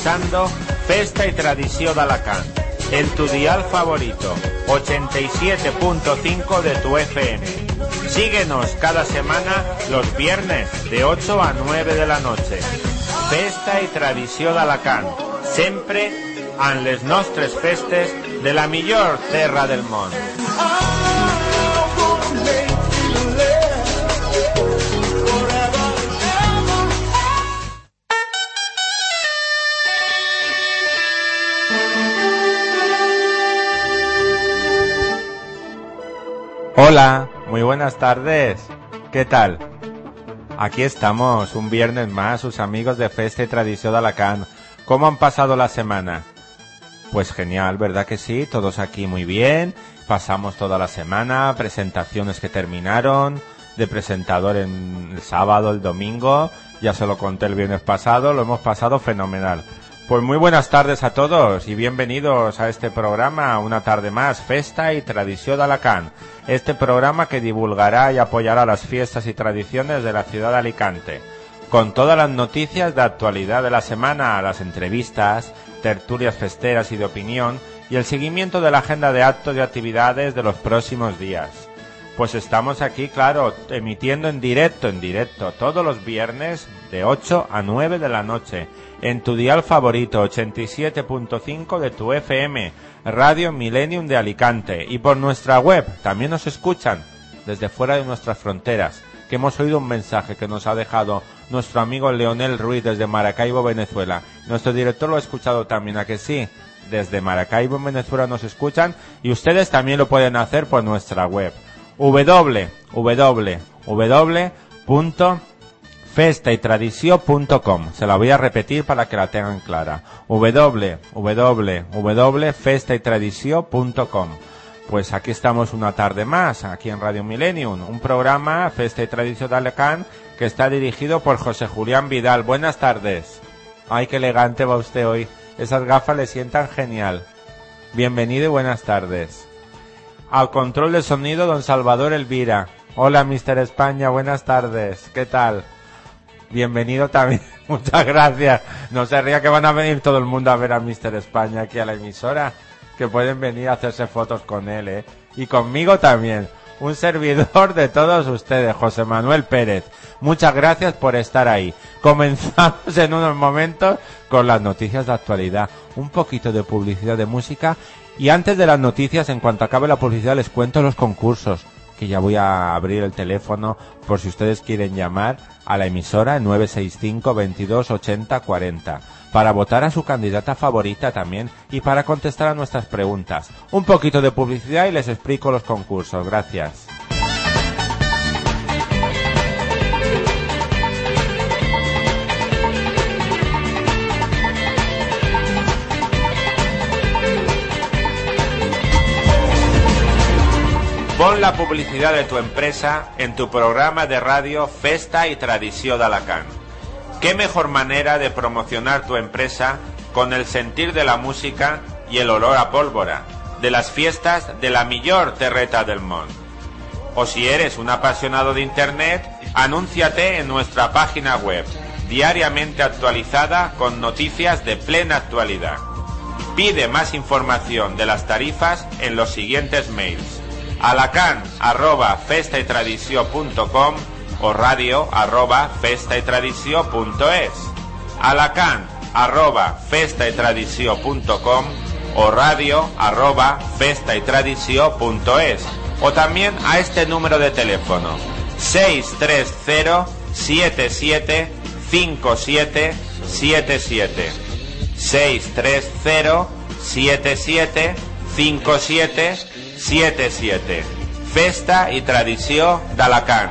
Escuchando Festa y Tradición de Alacant, en tu dial favorito, 87.5 de tu FM. Síguenos cada semana los viernes de 8 a 9 de la noche. Festa y Tradició d'Alacant, sempre en les nostres festes de la millor terra del món. Hola, muy buenas tardes. ¿Qué tal? Aquí estamos, un viernes más, sus amigos de Festa y Tradición de Alacant. ¿Cómo han pasado la semana? Pues genial, ¿verdad que sí? Todos aquí muy bien. Pasamos toda la semana, presentaciones que terminaron, de presentador en el sábado, el domingo. Ya se lo conté el viernes pasado, lo hemos pasado fenomenal. Pues muy buenas tardes a todos y bienvenidos a este programa, una tarde más, Festa y Tradición de Alacant. Este programa que divulgará y apoyará las fiestas y tradiciones de la ciudad de Alicante. Con todas las noticias de actualidad de la semana, las entrevistas, tertulias festeras y de opinión, y el seguimiento de la agenda de actos y actividades de los próximos días. Pues estamos aquí, claro, emitiendo en directo, en directo, todos los viernes de 8 a 9 de la noche en tu dial favorito 87.5 de tu FM, Radio Millennium de Alicante y por nuestra web también nos escuchan desde fuera de nuestras fronteras, que hemos oído un mensaje que nos ha dejado nuestro amigo Leonel Ruiz desde Maracaibo, Venezuela. Nuestro director lo ha escuchado también, ¿a que sí? Desde Maracaibo, Venezuela nos escuchan y ustedes también lo pueden hacer por nuestra web www festaytradició.com. Se la voy a repetir para que la tengan clara. www.festaytradició.com. Pues aquí estamos una tarde más, aquí en Radio Millennium, un programa Festa y Tradición de Alecán que está dirigido por José Julián Vidal. Buenas tardes. Ay, qué elegante va usted hoy. Esas gafas le sientan genial. Bienvenido y buenas tardes. Al control de sonido, don Salvador Elvira. Hola, Mister España, buenas tardes. ¿Qué tal? Bienvenido también. Muchas gracias. No se ría que van a venir todo el mundo a ver a Mister España aquí a la emisora. Que pueden venir a hacerse fotos con él, ¿eh? Y conmigo también. Un servidor de todos ustedes, José Manuel Pérez. Muchas gracias por estar ahí. Comenzamos en unos momentos con las noticias de actualidad. Un poquito de publicidad de música. Y antes de las noticias, en cuanto acabe la publicidad, les cuento los concursos que ya voy a abrir el teléfono por si ustedes quieren llamar a la emisora 965 22 80 40 para votar a su candidata favorita también y para contestar a nuestras preguntas. Un poquito de publicidad y les explico los concursos. Gracias. La publicidad de tu empresa en tu programa de radio Festa y Tradición de Alacant. ¿Qué mejor manera de promocionar tu empresa con el sentir de la música y el olor a pólvora de las fiestas de la millor terreta del mundo? O si eres un apasionado de Internet, anúnciate en nuestra página web, diariamente actualizada con noticias de plena actualidad. Pide más información de las tarifas en los siguientes mails alacan arroba o radio arroba arroba o radio arroba o también a este número de teléfono 630 77 57 77 630 77 57 77. Festa y tradició d'Alacant.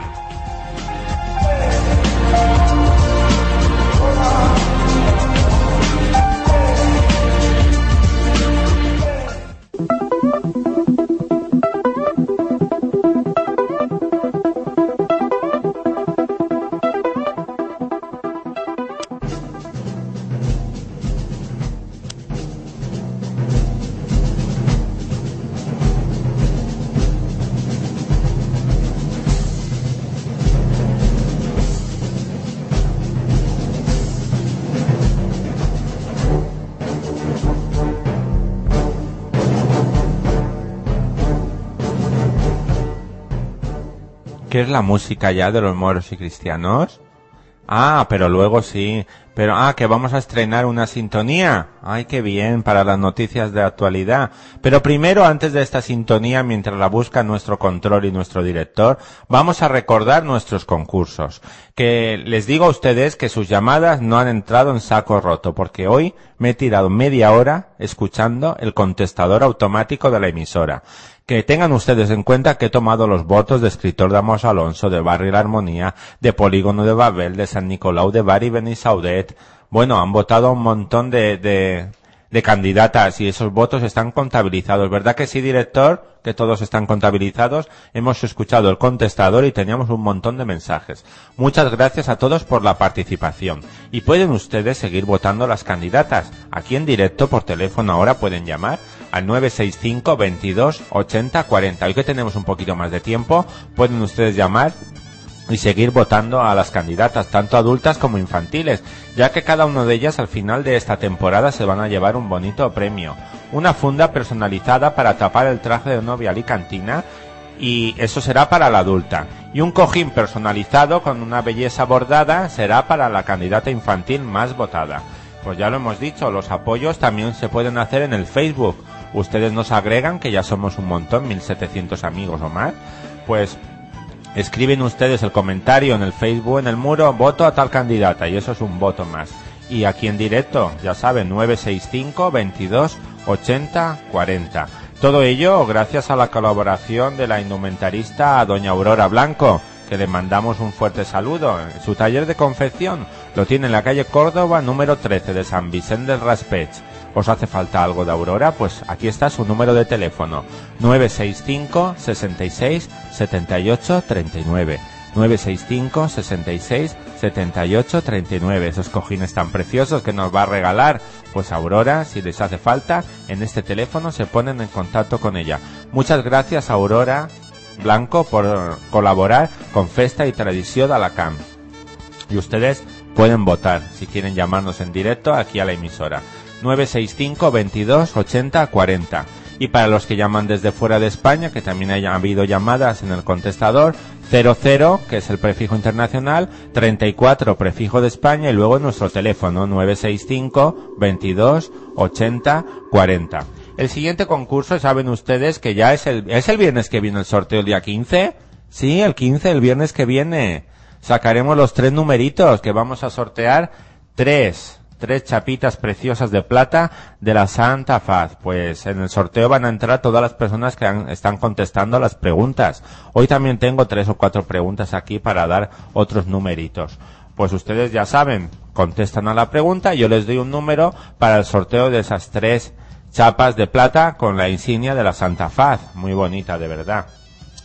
¿Qué es la música ya de los moros y cristianos? Ah, pero luego sí. Pero, ah, que vamos a estrenar una sintonía. Ay, qué bien, para las noticias de actualidad. Pero primero, antes de esta sintonía, mientras la busca nuestro control y nuestro director, vamos a recordar nuestros concursos. Que les digo a ustedes que sus llamadas no han entrado en saco roto, porque hoy me he tirado media hora escuchando el contestador automático de la emisora que tengan ustedes en cuenta que he tomado los votos de escritor de Amos Alonso, de Barry La Armonía, de Polígono de Babel, de San Nicolau de Bari Benisaudet. Bueno, han votado un montón de, de, de candidatas y esos votos están contabilizados. ¿Verdad que sí, director? Que todos están contabilizados. Hemos escuchado el contestador y teníamos un montón de mensajes. Muchas gracias a todos por la participación. Y pueden ustedes seguir votando las candidatas. Aquí en directo por teléfono ahora pueden llamar al 965 22 80 40. Hoy que tenemos un poquito más de tiempo, pueden ustedes llamar y seguir votando a las candidatas, tanto adultas como infantiles, ya que cada una de ellas al final de esta temporada se van a llevar un bonito premio. Una funda personalizada para tapar el traje de novia alicantina y eso será para la adulta. Y un cojín personalizado con una belleza bordada será para la candidata infantil más votada. Pues ya lo hemos dicho, los apoyos también se pueden hacer en el Facebook ustedes nos agregan, que ya somos un montón, 1700 amigos o más, pues escriben ustedes el comentario en el Facebook, en el muro, voto a tal candidata, y eso es un voto más. Y aquí en directo, ya saben, 965 22 80 40. Todo ello gracias a la colaboración de la indumentarista doña Aurora Blanco, que le mandamos un fuerte saludo. Su taller de confección lo tiene en la calle Córdoba número 13 de San Vicente del Raspech os hace falta algo de Aurora, pues aquí está su número de teléfono 965 66 78 39. 965 66 78 39. Esos cojines tan preciosos que nos va a regalar, pues Aurora, si les hace falta, en este teléfono se ponen en contacto con ella. Muchas gracias Aurora Blanco por colaborar con Festa y Tradición de Alacant. Y ustedes pueden votar si quieren llamarnos en directo aquí a la emisora. 965 22 80 40. Y para los que llaman desde fuera de España, que también haya habido llamadas en el contestador, 00, que es el prefijo internacional, 34, prefijo de España, y luego nuestro teléfono, 965 22 80 40. El siguiente concurso, saben ustedes que ya es el, es el viernes que viene el sorteo el día 15. Sí, el 15, el viernes que viene. Sacaremos los tres numeritos que vamos a sortear. Tres tres chapitas preciosas de plata de la Santa Faz. Pues en el sorteo van a entrar todas las personas que están contestando las preguntas. Hoy también tengo tres o cuatro preguntas aquí para dar otros numeritos. Pues ustedes ya saben, contestan a la pregunta, yo les doy un número para el sorteo de esas tres chapas de plata con la insignia de la Santa Faz. Muy bonita, de verdad.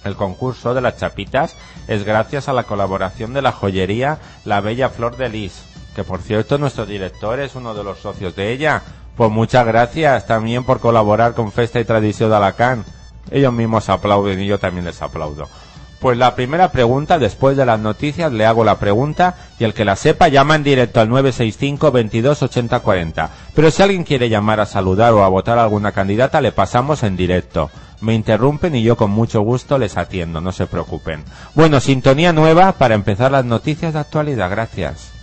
El concurso de las chapitas es gracias a la colaboración de la joyería La Bella Flor de Lis que por cierto nuestro director es uno de los socios de ella. Pues muchas gracias también por colaborar con Festa y Tradición de Alacán. Ellos mismos aplauden y yo también les aplaudo. Pues la primera pregunta, después de las noticias, le hago la pregunta y el que la sepa llama en directo al 965 22 80 40. Pero si alguien quiere llamar a saludar o a votar a alguna candidata, le pasamos en directo. Me interrumpen y yo con mucho gusto les atiendo, no se preocupen. Bueno, sintonía nueva para empezar las noticias de actualidad. Gracias.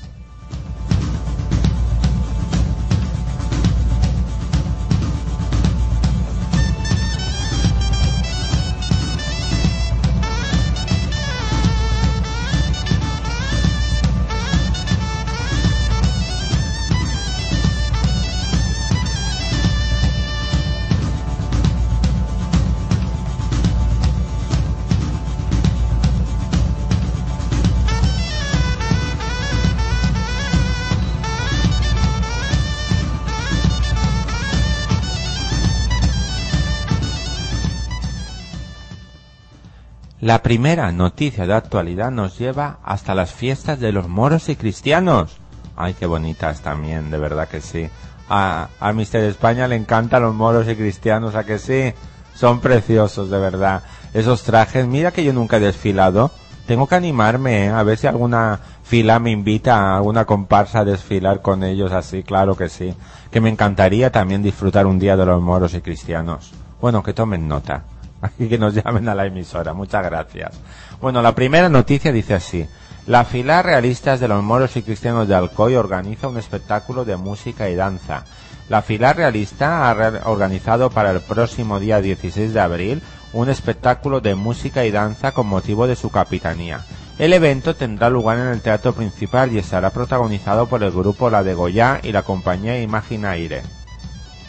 La primera noticia de actualidad nos lleva hasta las fiestas de los moros y cristianos. Ay, qué bonitas también, de verdad que sí. A, a Mister España le encantan los moros y cristianos, ¿a que sí? Son preciosos, de verdad. Esos trajes, mira que yo nunca he desfilado. Tengo que animarme, ¿eh? a ver si alguna fila me invita a alguna comparsa a desfilar con ellos así, claro que sí. Que me encantaría también disfrutar un día de los moros y cristianos. Bueno, que tomen nota Aquí que nos llamen a la emisora. Muchas gracias. Bueno, la primera noticia dice así. La fila Realistas de los Moros y Cristianos de Alcoy organiza un espectáculo de música y danza. La fila realista ha organizado para el próximo día 16 de abril un espectáculo de música y danza con motivo de su capitanía. El evento tendrá lugar en el teatro principal y estará protagonizado por el grupo La de Goya y la compañía Imaginaire.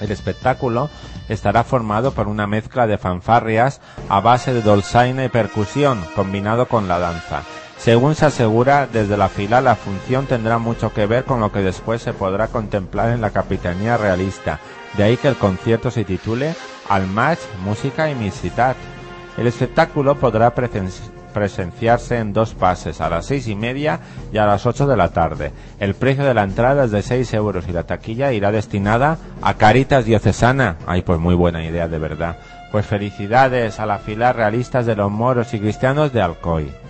El espectáculo estará formado por una mezcla de fanfarrias a base de dolzaina y percusión combinado con la danza. Según se asegura desde la fila, la función tendrá mucho que ver con lo que después se podrá contemplar en la Capitanía Realista, de ahí que el concierto se titule Al Match, Música y Misitat. El espectáculo podrá presenciarse en dos pases, a las seis y media y a las ocho de la tarde. El precio de la entrada es de seis euros y la taquilla irá destinada a Caritas Diocesana. Ay, pues muy buena idea, de verdad. Pues felicidades a la fila realistas de los moros y cristianos de Alcoy.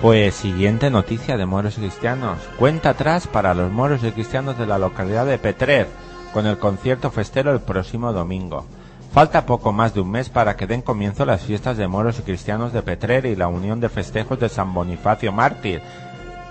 Pues siguiente noticia de moros y cristianos. Cuenta atrás para los moros y cristianos de la localidad de Petrer, con el concierto festero el próximo domingo. Falta poco más de un mes para que den comienzo las fiestas de moros y cristianos de Petrer y la unión de festejos de San Bonifacio Mártir.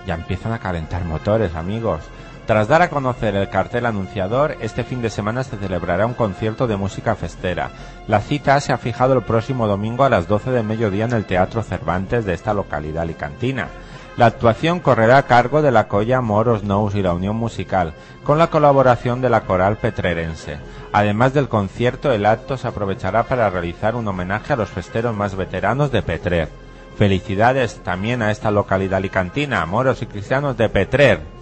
Ya empiezan a calentar motores, amigos. Tras dar a conocer el cartel anunciador, este fin de semana se celebrará un concierto de música festera. La cita se ha fijado el próximo domingo a las 12 de mediodía en el Teatro Cervantes de esta localidad alicantina. La actuación correrá a cargo de la Colla Moros Nous y la Unión Musical, con la colaboración de la Coral Petrerense. Además del concierto, el acto se aprovechará para realizar un homenaje a los festeros más veteranos de Petrer. Felicidades también a esta localidad alicantina, moros y cristianos de Petrer.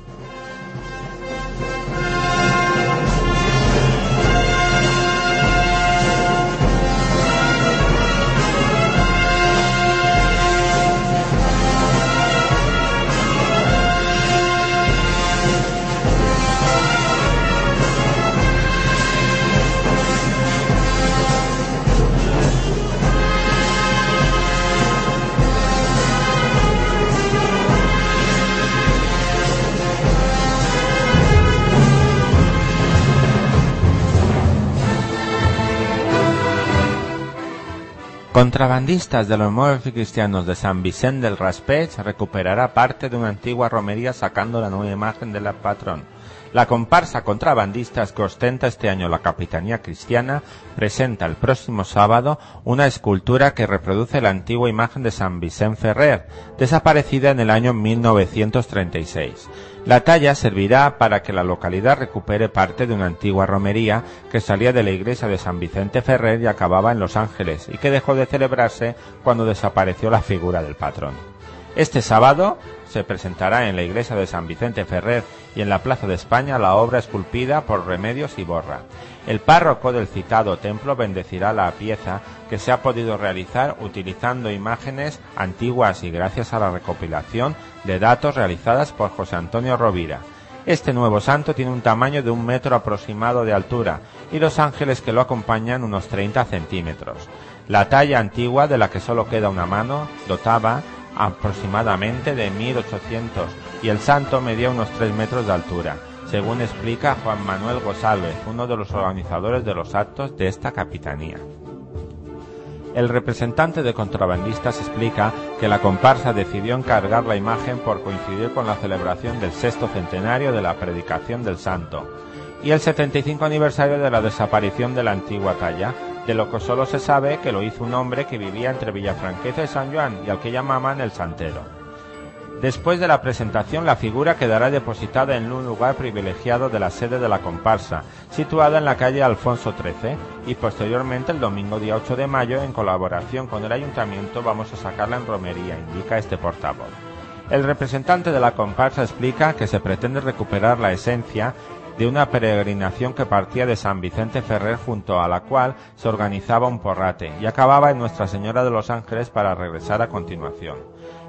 Contrabandistas de los moros y cristianos de San Vicente del Raspech recuperará parte de una antigua romería sacando la nueva imagen del patrón. La comparsa Contrabandistas que ostenta este año la Capitanía Cristiana presenta el próximo sábado una escultura que reproduce la antigua imagen de San Vicente Ferrer, desaparecida en el año 1936. La talla servirá para que la localidad recupere parte de una antigua romería que salía de la iglesia de San Vicente Ferrer y acababa en Los Ángeles y que dejó de celebrarse cuando desapareció la figura del patrón. Este sábado se presentará en la iglesia de San Vicente Ferrer y en la Plaza de España la obra esculpida por Remedios y Borra. El párroco del citado templo bendecirá la pieza que se ha podido realizar utilizando imágenes antiguas y gracias a la recopilación de datos realizadas por José Antonio Rovira. Este nuevo santo tiene un tamaño de un metro aproximado de altura y los ángeles que lo acompañan unos 30 centímetros. La talla antigua, de la que solo queda una mano, dotaba aproximadamente de 1800 y el santo medía unos 3 metros de altura según explica Juan Manuel González, uno de los organizadores de los actos de esta capitanía. El representante de contrabandistas explica que la comparsa decidió encargar la imagen por coincidir con la celebración del sexto centenario de la predicación del santo y el 75 aniversario de la desaparición de la antigua talla, de lo que solo se sabe que lo hizo un hombre que vivía entre Villafranqueza y San Juan y al que llamaban el Santero. Después de la presentación, la figura quedará depositada en un lugar privilegiado de la sede de la comparsa, situada en la calle Alfonso XIII, y posteriormente el domingo día 8 de mayo, en colaboración con el ayuntamiento, vamos a sacarla en romería, indica este portavoz. El representante de la comparsa explica que se pretende recuperar la esencia de una peregrinación que partía de San Vicente Ferrer junto a la cual se organizaba un porrate y acababa en Nuestra Señora de los Ángeles para regresar a continuación.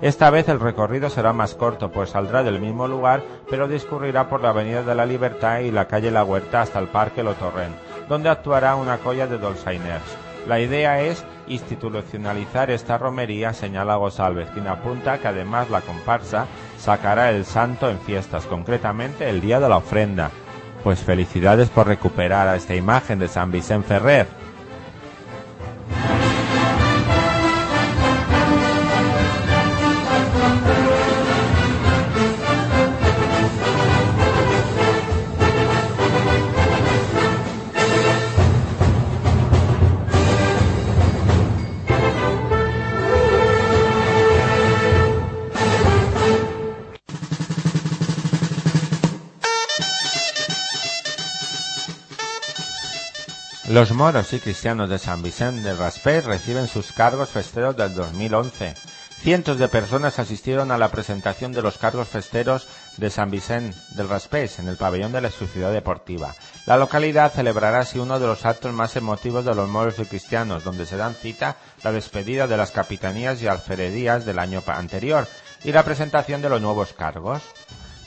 Esta vez el recorrido será más corto, pues saldrá del mismo lugar, pero discurrirá por la Avenida de la Libertad y la calle La Huerta hasta el Parque Lotorren, donde actuará una colla de dolzainers. La idea es institucionalizar esta romería, señala Gosalvez, quien apunta que además la comparsa sacará el santo en fiestas, concretamente el día de la ofrenda. Pues felicidades por recuperar a esta imagen de San Vicente Ferrer. Los moros y cristianos de San Vicente del Raspés reciben sus cargos festeros del 2011. Cientos de personas asistieron a la presentación de los cargos festeros de San Vicente del Raspés en el pabellón de la Sociedad Deportiva. La localidad celebrará así uno de los actos más emotivos de los moros y cristianos, donde se dan cita la despedida de las capitanías y alferedías del año anterior y la presentación de los nuevos cargos.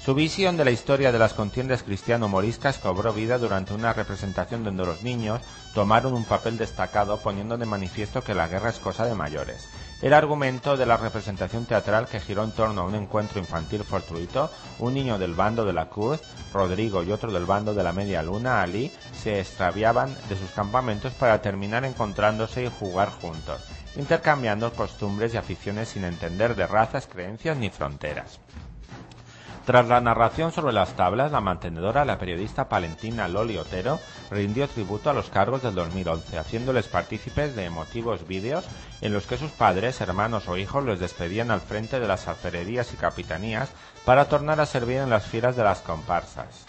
Su visión de la historia de las contiendas cristiano-moriscas cobró vida durante una representación donde los niños tomaron un papel destacado poniendo de manifiesto que la guerra es cosa de mayores. El argumento de la representación teatral que giró en torno a un encuentro infantil fortuito, un niño del bando de la cruz, Rodrigo y otro del bando de la media luna, Ali, se extraviaban de sus campamentos para terminar encontrándose y jugar juntos, intercambiando costumbres y aficiones sin entender de razas, creencias ni fronteras. Tras la narración sobre las tablas, la mantenedora, la periodista palentina Loli Otero, rindió tributo a los cargos del 2011, haciéndoles partícipes de emotivos vídeos en los que sus padres, hermanos o hijos les despedían al frente de las alfererías y capitanías para tornar a servir en las filas de las comparsas.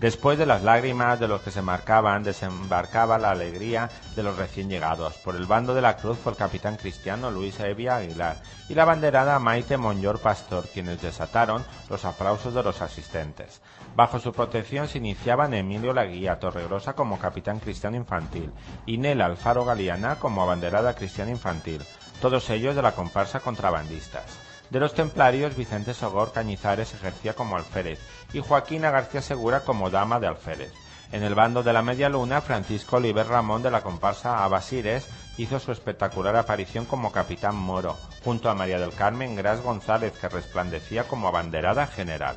Después de las lágrimas de los que se marcaban, desembarcaba la alegría de los recién llegados. Por el bando de la cruz fue el capitán cristiano Luis Evia Aguilar y la banderada Maite Monyor Pastor, quienes desataron los aplausos de los asistentes. Bajo su protección se iniciaban Emilio Laguía Torregrosa como capitán cristiano infantil y Nela Alfaro Galeana como abanderada cristiana infantil, todos ellos de la comparsa contrabandistas. De los templarios, Vicente Sogor Cañizares ejercía como alférez y Joaquina García Segura como dama de alférez. En el bando de la Media Luna, Francisco Oliver Ramón de la comparsa Abasires hizo su espectacular aparición como capitán moro, junto a María del Carmen Gras González, que resplandecía como abanderada general.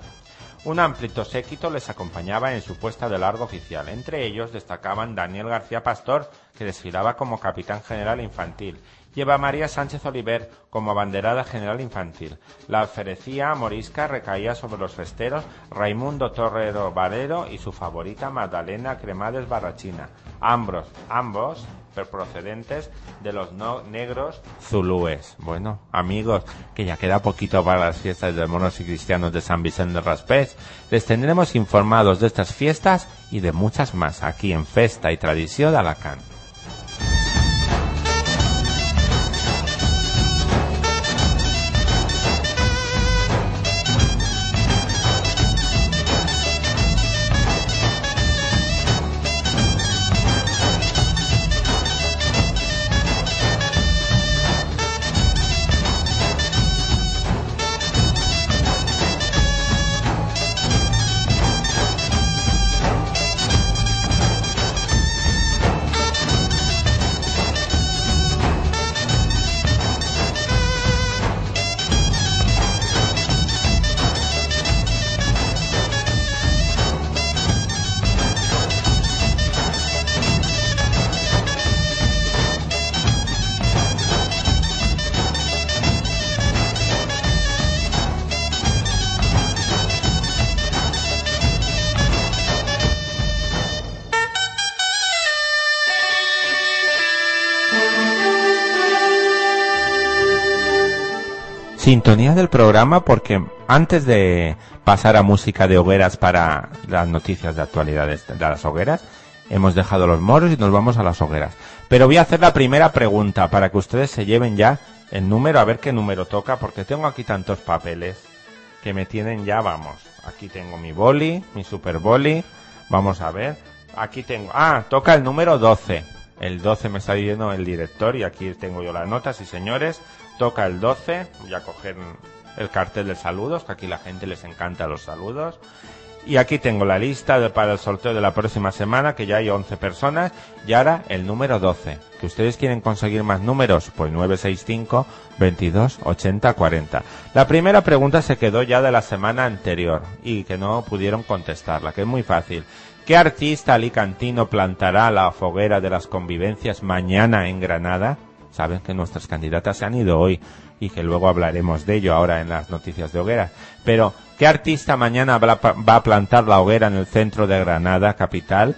Un amplio séquito les acompañaba en su puesta de largo oficial. Entre ellos destacaban Daniel García Pastor, que desfilaba como capitán general infantil, lleva María Sánchez Oliver como abanderada general infantil. La alferecía morisca recaía sobre los festeros Raimundo Torrero Valero y su favorita Magdalena Cremades Barrachina, ambos, ambos procedentes de los no negros zulúes. Bueno, amigos, que ya queda poquito para las fiestas de monos y cristianos de San Vicente de Raspés. Les tendremos informados de estas fiestas y de muchas más aquí en Festa y Tradición de Alacant. Programa porque antes de pasar a música de hogueras para las noticias de actualidad de las hogueras, hemos dejado los moros y nos vamos a las hogueras. Pero voy a hacer la primera pregunta para que ustedes se lleven ya el número, a ver qué número toca, porque tengo aquí tantos papeles que me tienen ya, vamos. Aquí tengo mi boli, mi super boli. Vamos a ver. Aquí tengo, ah, toca el número 12. El 12 me está diciendo el director y aquí tengo yo las notas y señores. toca el 12, voy a coger el cartel de saludos, que aquí la gente les encanta los saludos. Y aquí tengo la lista de, para el sorteo de la próxima semana, que ya hay 11 personas. Y ahora el número 12. ¿Que ustedes quieren conseguir más números? Pues 965 22 80 40. La primera pregunta se quedó ya de la semana anterior y que no pudieron contestarla, que es muy fácil. ¿Qué artista alicantino plantará la foguera de las convivencias mañana en Granada? Saben que nuestras candidatas se han ido hoy y que luego hablaremos de ello ahora en las noticias de hogueras. Pero, ¿qué artista mañana va a plantar la hoguera en el centro de Granada, capital?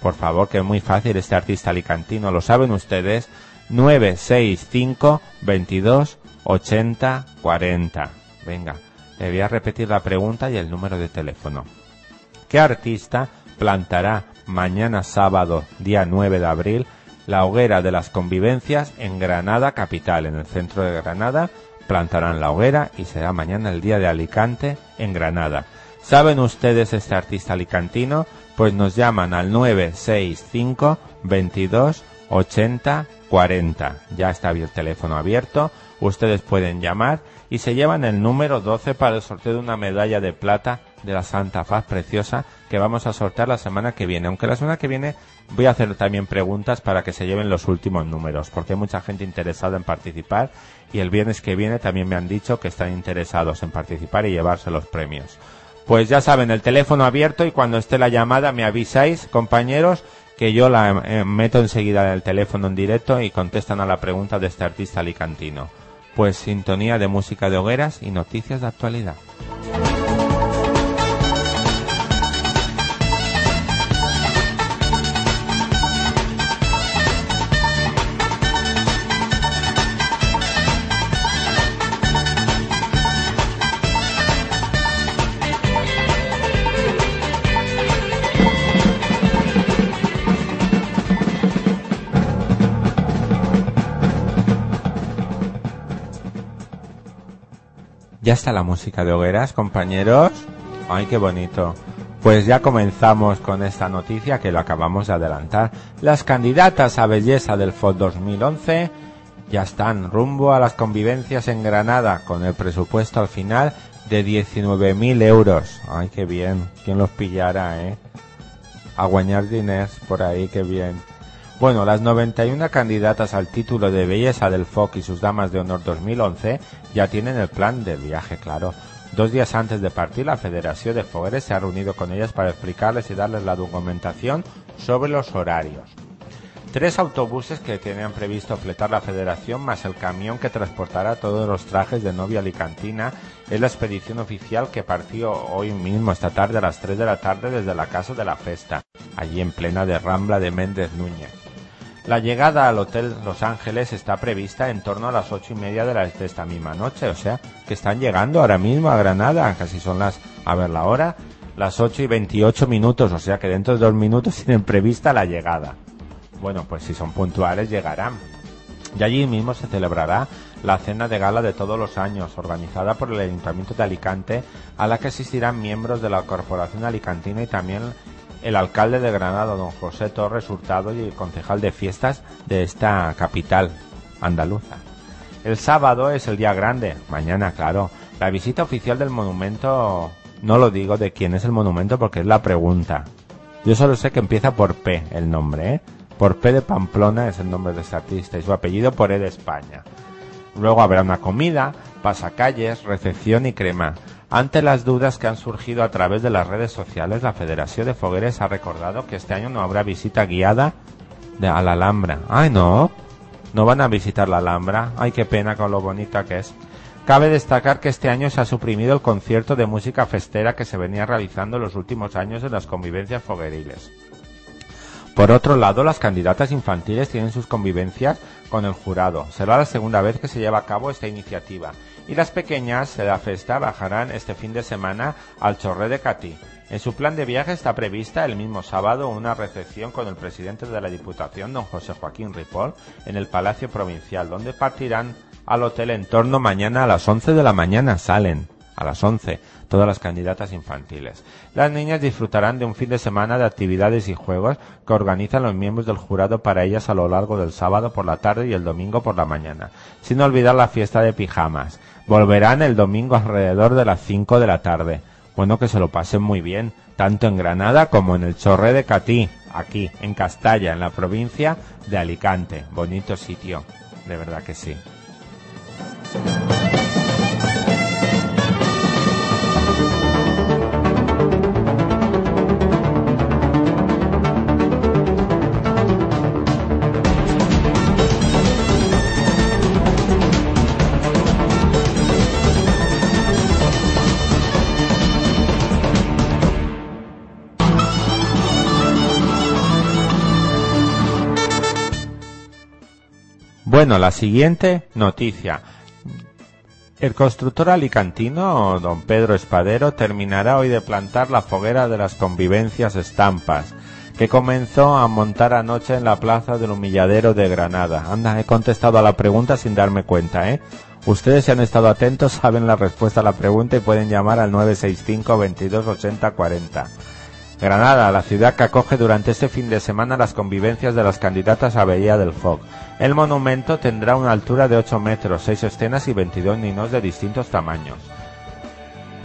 Por favor, que es muy fácil este artista alicantino, lo saben ustedes. 965 22 80 40. Venga, le voy a repetir la pregunta y el número de teléfono. ¿Qué artista plantará mañana sábado, día 9 de abril, la hoguera de las convivencias en Granada capital, en el centro de Granada. Plantarán la hoguera y será mañana el día de Alicante en Granada. ¿Saben ustedes este artista alicantino? Pues nos llaman al 965 22 80 40. Ya está el teléfono abierto. Ustedes pueden llamar y se llevan el número 12 para el sorteo de una medalla de plata de la Santa Faz preciosa que vamos a sortear la semana que viene. Aunque la semana que viene voy a hacer también preguntas para que se lleven los últimos números, porque hay mucha gente interesada en participar y el viernes que viene también me han dicho que están interesados en participar y llevarse los premios. Pues ya saben, el teléfono abierto y cuando esté la llamada me avisáis, compañeros, que yo la eh, meto enseguida en el teléfono en directo y contestan a la pregunta de este artista alicantino. Pues sintonía de música de hogueras y noticias de actualidad. Ya está la música de hogueras, compañeros. Ay, qué bonito. Pues ya comenzamos con esta noticia que lo acabamos de adelantar. Las candidatas a belleza del FOD 2011 ya están rumbo a las convivencias en Granada con el presupuesto al final de 19.000 euros. Ay, qué bien. ¿Quién los pillara, eh? A dinero por ahí, qué bien. Bueno, las 91 candidatas al título de belleza del FOC y sus damas de honor 2011 ya tienen el plan de viaje claro. Dos días antes de partir, la Federación de Fogueres se ha reunido con ellas para explicarles y darles la documentación sobre los horarios. Tres autobuses que tenían previsto fletar la Federación más el camión que transportará todos los trajes de novia alicantina es la expedición oficial que partió hoy mismo esta tarde a las 3 de la tarde desde la Casa de la Festa, allí en plena de Rambla de Méndez Núñez. La llegada al Hotel Los Ángeles está prevista en torno a las ocho y media de, la, de esta misma noche, o sea, que están llegando ahora mismo a Granada, casi son las, a ver la hora, las ocho y veintiocho minutos, o sea que dentro de dos minutos tienen prevista la llegada. Bueno, pues si son puntuales llegarán. Y allí mismo se celebrará la cena de gala de todos los años, organizada por el Ayuntamiento de Alicante, a la que asistirán miembros de la Corporación Alicantina y también el alcalde de Granada, don José Torres Hurtado, y el concejal de fiestas de esta capital andaluza. El sábado es el día grande, mañana, claro. La visita oficial del monumento, no lo digo de quién es el monumento porque es la pregunta. Yo solo sé que empieza por P el nombre, ¿eh? Por P de Pamplona es el nombre de este artista y su apellido por E de España. Luego habrá una comida, pasacalles, recepción y crema. Ante las dudas que han surgido a través de las redes sociales, la Federación de Fogueres ha recordado que este año no habrá visita guiada de, a la Alhambra. ¡Ay, no! No van a visitar la Alhambra. ¡Ay, qué pena con lo bonita que es! Cabe destacar que este año se ha suprimido el concierto de música festera que se venía realizando en los últimos años en las convivencias fogueriles. Por otro lado, las candidatas infantiles tienen sus convivencias con el jurado. Será la segunda vez que se lleva a cabo esta iniciativa y las pequeñas de la festa bajarán este fin de semana al Chorre de Catí. En su plan de viaje está prevista el mismo sábado una recepción con el presidente de la Diputación, don José Joaquín Ripoll, en el Palacio Provincial, donde partirán al hotel en torno mañana a las 11 de la mañana. Salen. a las 11, todas las candidatas infantiles. Las niñas disfrutarán de un fin de semana de actividades y juegos que organizan los miembros del jurado para ellas a lo largo del sábado por la tarde y el domingo por la mañana, sin olvidar la fiesta de pijamas. Volverán el domingo alrededor de las 5 de la tarde. Bueno, que se lo pasen muy bien, tanto en Granada como en el Chorre de Catí, aquí, en Castalla, en la provincia de Alicante. Bonito sitio, de verdad que sí. Bueno, la siguiente noticia. El constructor alicantino, don Pedro Espadero, terminará hoy de plantar la foguera de las convivencias estampas, que comenzó a montar anoche en la plaza del humilladero de Granada. Anda, he contestado a la pregunta sin darme cuenta, ¿eh? Ustedes si han estado atentos saben la respuesta a la pregunta y pueden llamar al 965 22 80 40. Granada, la ciudad que acoge durante este fin de semana las convivencias de las candidatas a Bahía del Foc. El monumento tendrá una altura de 8 metros, 6 escenas y 22 ninos de distintos tamaños.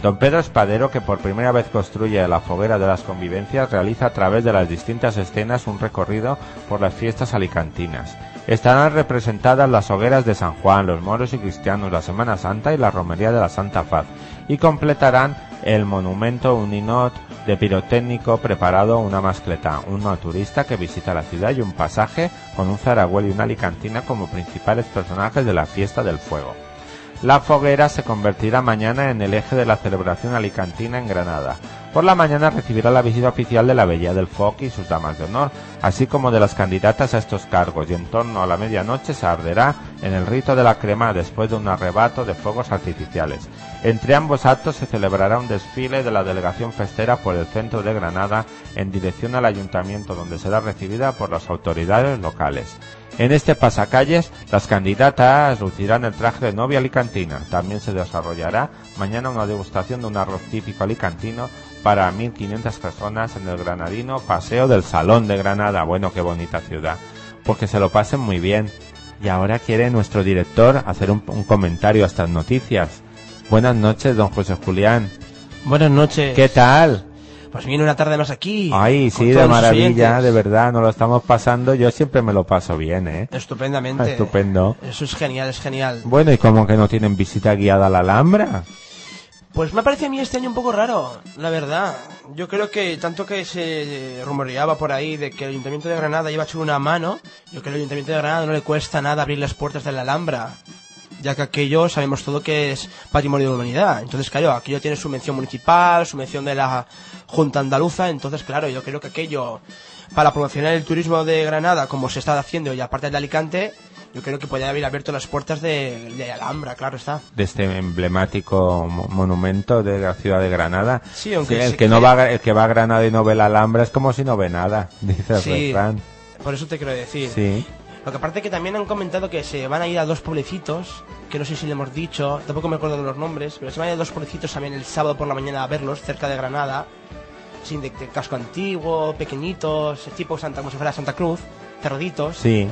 Don Pedro Espadero, que por primera vez construye la foguera de las convivencias, realiza a través de las distintas escenas un recorrido por las fiestas alicantinas. Estarán representadas las hogueras de San Juan, los moros y cristianos, la Semana Santa y la romería de la Santa Faz, y completarán el monumento Uninot de pirotécnico preparado una mascleta, un turista que visita la ciudad y un pasaje con un zaragüel y una alicantina como principales personajes de la fiesta del fuego. La foguera se convertirá mañana en el eje de la celebración alicantina en Granada. Por la mañana recibirá la visita oficial de la Bella del Foc y sus damas de honor, así como de las candidatas a estos cargos, y en torno a la medianoche se arderá en el rito de la crema después de un arrebato de fuegos artificiales. Entre ambos actos se celebrará un desfile de la delegación festera por el centro de Granada en dirección al ayuntamiento, donde será recibida por las autoridades locales. En este pasacalles, las candidatas lucirán el traje de novia alicantina. También se desarrollará mañana una degustación de un arroz típico alicantino para 1.500 personas en el granadino Paseo del Salón de Granada. Bueno, qué bonita ciudad. Porque se lo pasen muy bien. Y ahora quiere nuestro director hacer un, un comentario a estas noticias. Buenas noches, don José Julián. Buenas noches. ¿Qué tal? Pues viene una tarde más aquí. Ay, sí, de maravilla, de verdad, nos lo estamos pasando. Yo siempre me lo paso bien, ¿eh? Estupendamente. Estupendo. Eso es genial, es genial. Bueno, ¿y cómo que no tienen visita guiada a la Alhambra? Pues me parece a mí este año un poco raro, la verdad. Yo creo que tanto que se rumoreaba por ahí de que el Ayuntamiento de Granada iba a echar una mano, yo creo que al Ayuntamiento de Granada no le cuesta nada abrir las puertas de la Alhambra ya que aquello sabemos todo que es patrimonio de la humanidad. Entonces, claro, aquello tiene su mención municipal, su mención de la Junta Andaluza, entonces, claro, yo creo que aquello, para promocionar el turismo de Granada, como se está haciendo, y aparte de Alicante, yo creo que podría haber abierto las puertas de, de, Alhambra, claro está. De este emblemático monumento de la ciudad de Granada. Sí, aunque el que no va el que va a Granada y no ve la Alhambra es como si no ve nada, dice el sí, refrán. Por eso te quiero decir. Sí. Lo que aparte que también han comentado que se van a ir a dos pueblecitos, que no sé si le hemos dicho, tampoco me acuerdo de los nombres, pero se van a ir a dos pueblecitos también el sábado por la mañana a verlos, cerca de Granada, sin de, de casco antiguo, pequeñitos, tipo Santa, como si fuera Santa Cruz, cerraditos. Sí.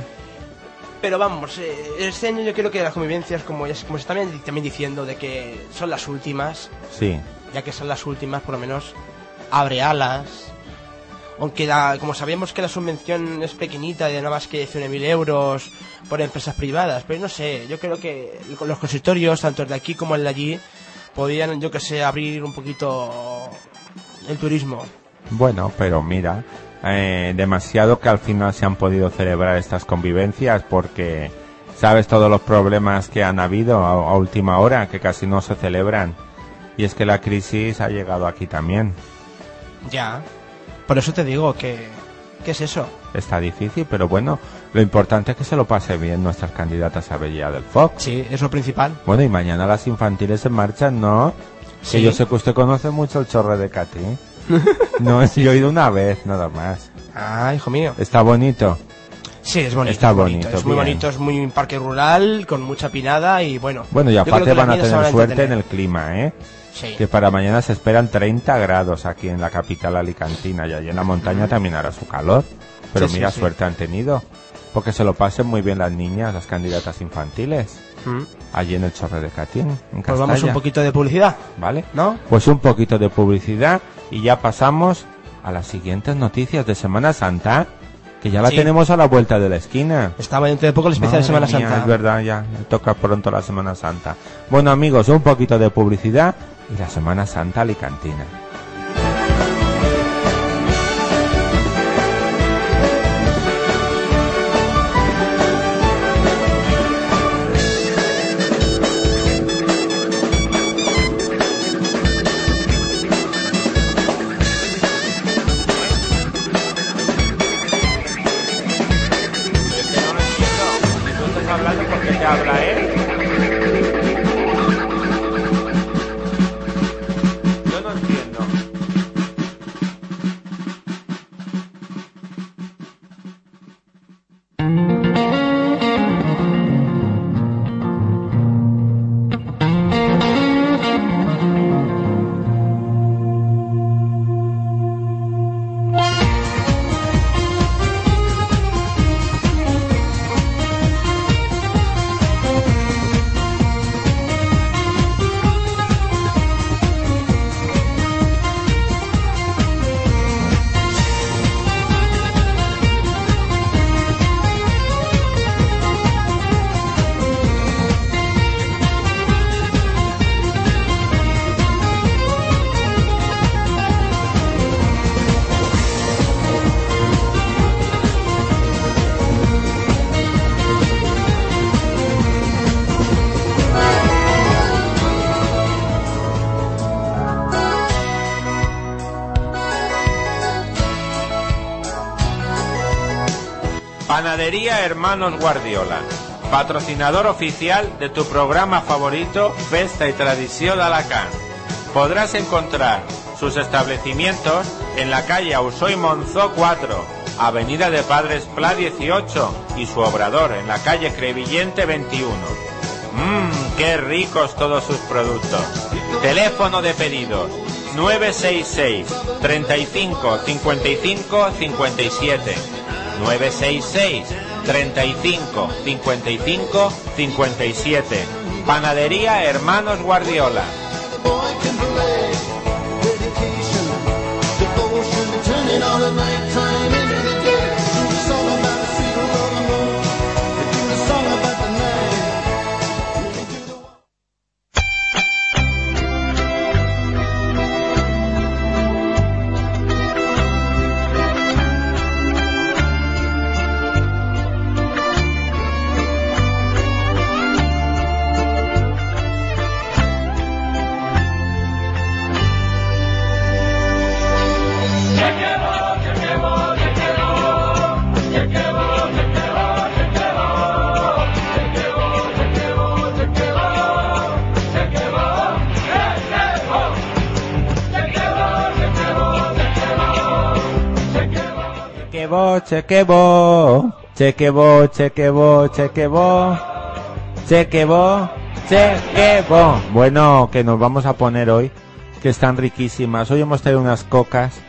Pero vamos, eh, este año yo creo que las convivencias, como, ya, como se está también diciendo, de que son las últimas, Sí. ya que son las últimas, por lo menos abre alas. Aunque la- como sabemos que la subvención es pequeñita, de nada más que 100.000 euros por empresas privadas, pero no sé, yo creo que los consultorios, tanto el de aquí como el de allí, podrían, yo que sé, abrir un poquito el turismo. Bueno, pero mira, eh, demasiado que al final se han podido celebrar estas convivencias porque sabes todos los problemas que han habido a, a última hora, que casi no se celebran. Y es que la crisis ha llegado aquí también. Ya. Por eso te digo que... ¿Qué es eso? Está difícil, pero bueno, lo importante es que se lo pase bien nuestras candidatas a Bella del Fox. Sí, es lo principal. Bueno, y mañana las infantiles se marchan, ¿no? Sí. Que yo sé que usted conoce mucho el chorro de Katy. No, yo he ido una vez, nada más. Ah, hijo mío. Está bonito. Sí, es bonito. Está es bonito, bonito, Es muy bien. bonito, es muy un parque rural, con mucha pinada y bueno. Bueno, y aparte van a tener suerte en el clima, ¿eh? Sí. Que para mañana se esperan 30 grados aquí en la capital alicantina y allí en la montaña también hará su calor. Pero. Sí, mira, sí. suerte han tenido. Porque se lo pasen muy bien las niñas, las candidatas infantiles, Mm. allí en el Chorre de Catín, en Pues vamos un poquito de publicidad, ¿Vale? ¿no? Pues un poquito de publicidad y ya pasamos a las siguientes noticias de Semana Santa, que ya la Sí. tenemos a la vuelta de la esquina. Estaba dentro de poco el especial de Semana mía, Santa. Es verdad, ya toca pronto la Semana Santa. Bueno amigos, un poquito de publicidad y la Semana Santa alicantina. Hermanos Guardiola, patrocinador oficial de tu programa favorito Festa y Tradición Alacant. Podrás encontrar sus establecimientos en la calle Ausoy Monzó 4, Avenida de Padres Pla 18 y su obrador en la calle Crevillente 21. Mmm, qué ricos todos sus productos. Teléfono de pedidos 966 35 55 57 966 35 55 57 Panadería Hermanos Guardiola Chequebo, chequebo, chequebo, chequebo, chequebo, chequebo. Bueno, que nos vamos a poner hoy, que están riquísimas. Hoy hemos traído unas cocas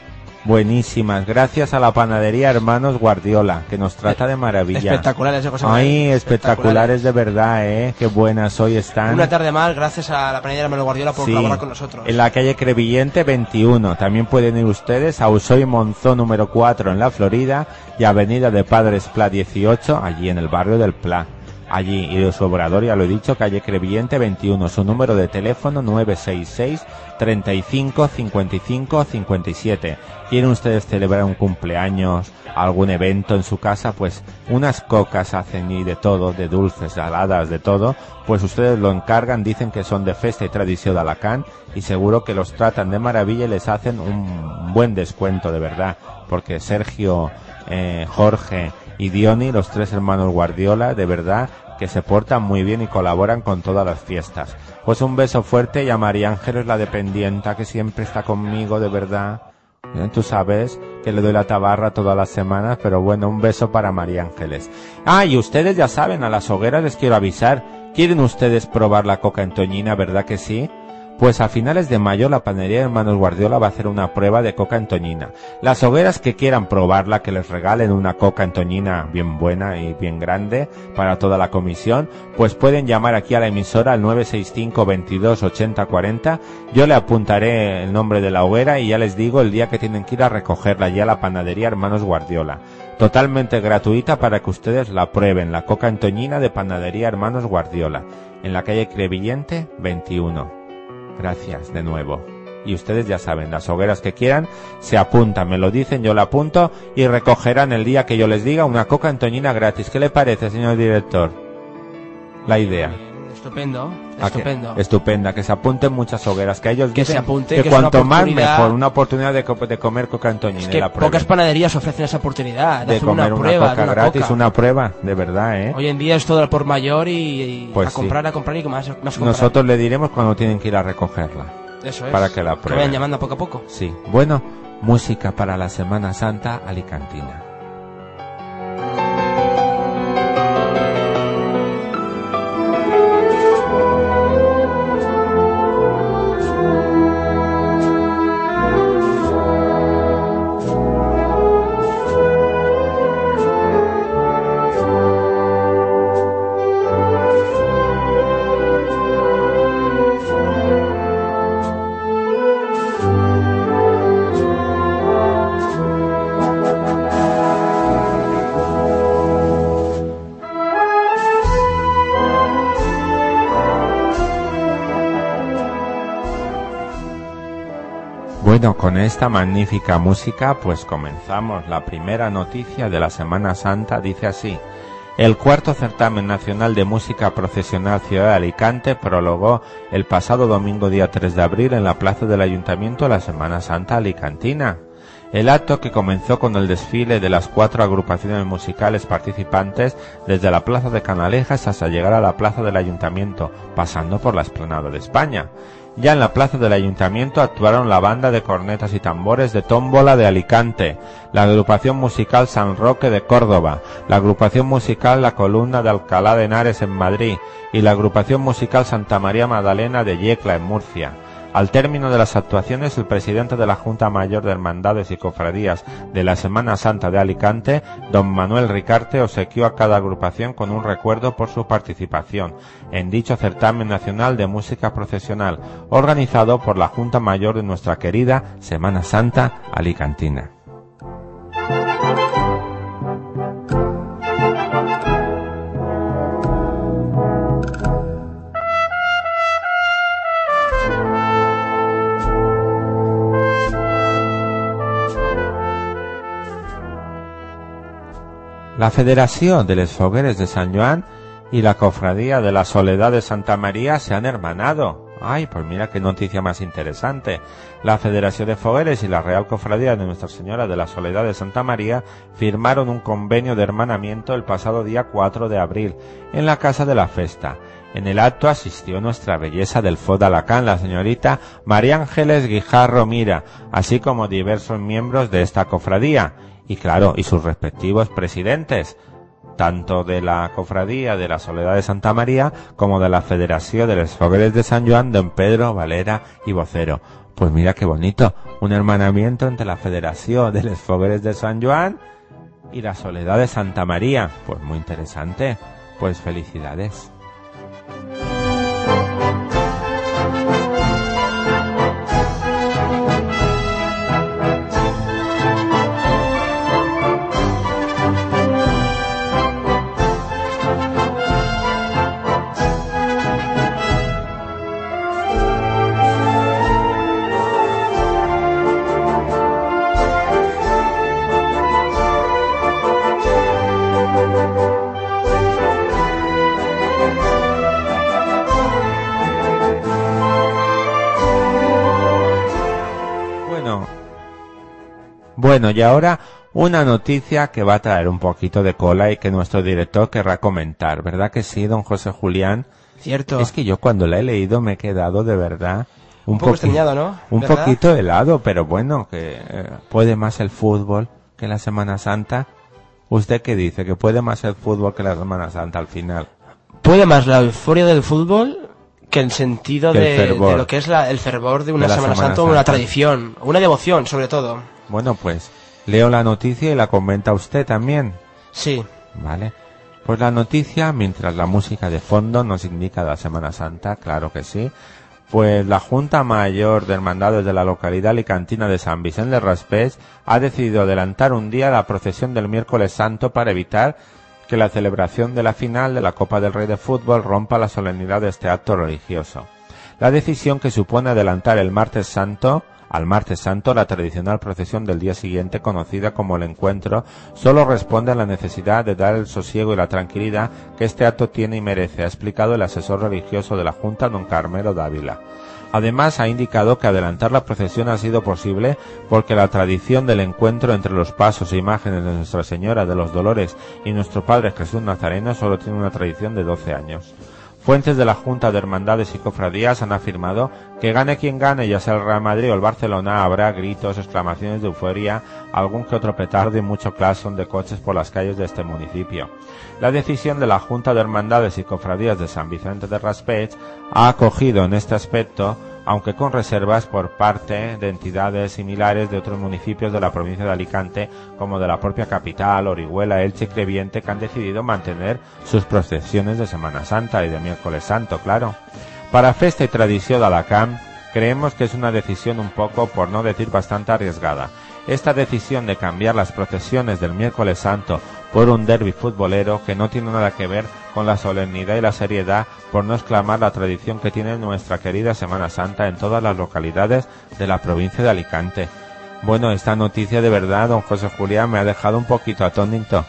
buenísimas, gracias a la panadería Hermanos Guardiola, que nos trata de maravilla. Espectaculares, José Ay, espectaculares de verdad, eh. Qué buenas hoy están. Una tarde más, gracias a la panadería Manuel Guardiola por Sí, colaborar con nosotros. En la calle Crevillente 21. También pueden ir ustedes a Usoy Monzó número 4 en la Florida y Avenida de Padres Pla 18, allí en el barrio del Pla. Allí, y de su obrador, ya lo he dicho, calle Crevillente 21. Su número de teléfono 966 35 55 57. ¿Quieren ustedes celebrar un cumpleaños, algún evento en su casa? Pues unas cocas hacen y de todo, de dulces, saladas, de todo. Pues ustedes lo encargan, dicen que son de festa y tradición de Alacant y seguro que los tratan de maravilla y les hacen un buen descuento de verdad. Porque Sergio, eh, Jorge y Diony, los tres hermanos Guardiola, de verdad que se portan muy bien y colaboran con todas las fiestas. Pues un beso fuerte y a María Ángeles, la dependienta, que siempre está conmigo, de verdad. Tú sabes que le doy la tabarra todas las semanas, pero bueno, un beso para María Ángeles. Ah, y ustedes ya saben, a las hogueras les quiero avisar. ¿Quieren ustedes probar la coca en Toñina, verdad que sí? Pues a finales de mayo la panadería Hermanos Guardiola va a hacer una prueba de coca en Toñina. Las hogueras que quieran probarla, que les regalen una coca en Toñina bien buena y bien grande para toda la comisión, pues pueden llamar aquí a la emisora al 965 22 80 40. Yo le apuntaré el nombre de la hoguera y ya les digo el día que tienen que ir a recogerla ya a la panadería Hermanos Guardiola. Totalmente gratuita para que ustedes la prueben, la coca en Toñina de panadería Hermanos Guardiola, en la calle Crevillente 21. Gracias de nuevo. Y ustedes ya saben, las hogueras que quieran, se apuntan, me lo dicen, yo la apunto y recogerán el día que yo les diga una coca en Toñina gratis. ¿Qué le parece, señor director? La idea. Estupendo, ¿A que- estupendo. Estupenda, que se apunten muchas hogueras, que ellos Que dicen se apunte, que, que cuanto más mejor, una oportunidad de, co- de comer coca en Toñina Es que la pocas panaderías ofrecen esa oportunidad de, de hacer comer una una, prueba coca una gratis, coca. una prueba, de verdad, ¿eh? Hoy en día es todo al por mayor y, y Pues a sí. comprar, a comprar y más, más comprar. Nosotros le diremos cuando tienen que ir a recogerla. Eso es. para que la Que prueben. vayan llamando poco a poco. Sí. Bueno, música para la Semana Santa alicantina. Bueno, con esta magnífica música, pues comenzamos. La primera noticia de la Semana Santa dice así. El cuarto certamen nacional de música procesional Ciudad de Alicante prologó el pasado domingo día 3 de abril en la plaza del Ayuntamiento la Semana Santa Alicantina. El acto que comenzó con el desfile de las cuatro agrupaciones musicales participantes desde la plaza de Canalejas hasta llegar a la plaza del Ayuntamiento, pasando por la explanada de España. Ya en la plaza del ayuntamiento actuaron la banda de cornetas y tambores de Tómbola de Alicante, la agrupación musical San Roque de Córdoba, la agrupación musical La Columna de Alcalá de Henares en Madrid y la agrupación musical Santa María Magdalena de Yecla en Murcia. Al término de las actuaciones, el presidente de la Junta Mayor de Hermandades y Cofradías de la Semana Santa de Alicante, don Manuel Ricarte, obsequió a cada agrupación con un recuerdo por su participación en dicho certamen nacional de música procesional, organizado por la Junta Mayor de nuestra querida Semana Santa Alicantina. La Federación de les Fogueres de San Joan y la Cofradía de la Soledad de Santa María se han hermanado. Ay, pues mira qué noticia más interesante. La Federación de Fogueres y la Real Cofradía de Nuestra Señora de la Soledad de Santa María firmaron un convenio de hermanamiento el pasado día 4 de abril en la Casa de la Festa. En el acto asistió nuestra belleza del Fod Alacán, la señorita María Ángeles Guijarro Mira, así como diversos miembros de esta cofradía, y claro, y sus respectivos presidentes, tanto de la cofradía de la Soledad de Santa María como de la Federación de los Fogueres de San Joan, don Pedro, Valera y Vocero. Pues mira qué bonito, un hermanamiento entre la Federación de los Fogueres de San Joan y la Soledad de Santa María. Pues muy interesante. Pues felicidades. Bueno, y ahora una noticia que va a traer un poquito de cola y que nuestro director querrá comentar, ¿verdad que sí, don José Julián? Cierto. Es que yo cuando la he leído me he quedado de verdad Un poco poqui- extrañado, ¿no? Un ¿Verdad? poquito helado, pero bueno, que eh, puede más el fútbol que la Semana Santa. ¿Usted qué dice? ¿Que puede más el fútbol que la Semana Santa al final? Puede más la euforia del fútbol que el sentido Que el de, lo que es la- el fervor de una De Semana, Semana Santa, una Santa. tradición, una devoción, sobre todo. Bueno, pues leo la noticia y la comenta usted también. Sí. ¿Vale? Pues la noticia, mientras la música de fondo nos indica la Semana Santa, claro que sí, pues la Junta Mayor de Hermandades de la localidad alicantina de San Vicente de Raspés ha decidido adelantar un día la procesión del miércoles santo para evitar que la celebración de la final de la Copa del Rey de Fútbol rompa la solemnidad de este acto religioso. La decisión que supone adelantar el martes santo al martes santo la tradicional procesión del día siguiente conocida como el encuentro solo responde a la necesidad de dar el sosiego y la tranquilidad que este acto tiene y merece, ha explicado el asesor religioso de la Junta, don Carmelo Dávila. Además, ha indicado que adelantar la procesión ha sido posible porque la tradición del encuentro entre los pasos e imágenes de Nuestra Señora de los Dolores y nuestro Padre Jesús Nazareno solo tiene una tradición de 12 años. Fuentes de la Junta de Hermandades y Cofradías han afirmado que gane quien gane, ya sea el Real Madrid o el Barcelona, habrá gritos, exclamaciones de euforia, algún que otro petardo y mucho claxon de coches por las calles de este municipio. La decisión de la Junta de Hermandades y Cofradías de San Vicente de Raspech ha acogido en este aspecto aunque con reservas por parte de entidades similares de otros municipios de la provincia de Alicante, como de la propia capital, Orihuela, Elche y Creviente, que han decidido mantener sus procesiones de Semana Santa y de Miércoles Santo, claro. Para Festa y Tradición de Alacant, creemos que es una decisión un poco, por no decir bastante arriesgada. Esta decisión de cambiar las procesiones del miércoles santo por un derby futbolero que no tiene nada que ver con la solemnidad y la seriedad por no exclamar la tradición que tiene nuestra querida Semana Santa en todas las localidades de la provincia de Alicante. Bueno, esta noticia de verdad, don José Julián, me ha dejado un poquito atónito.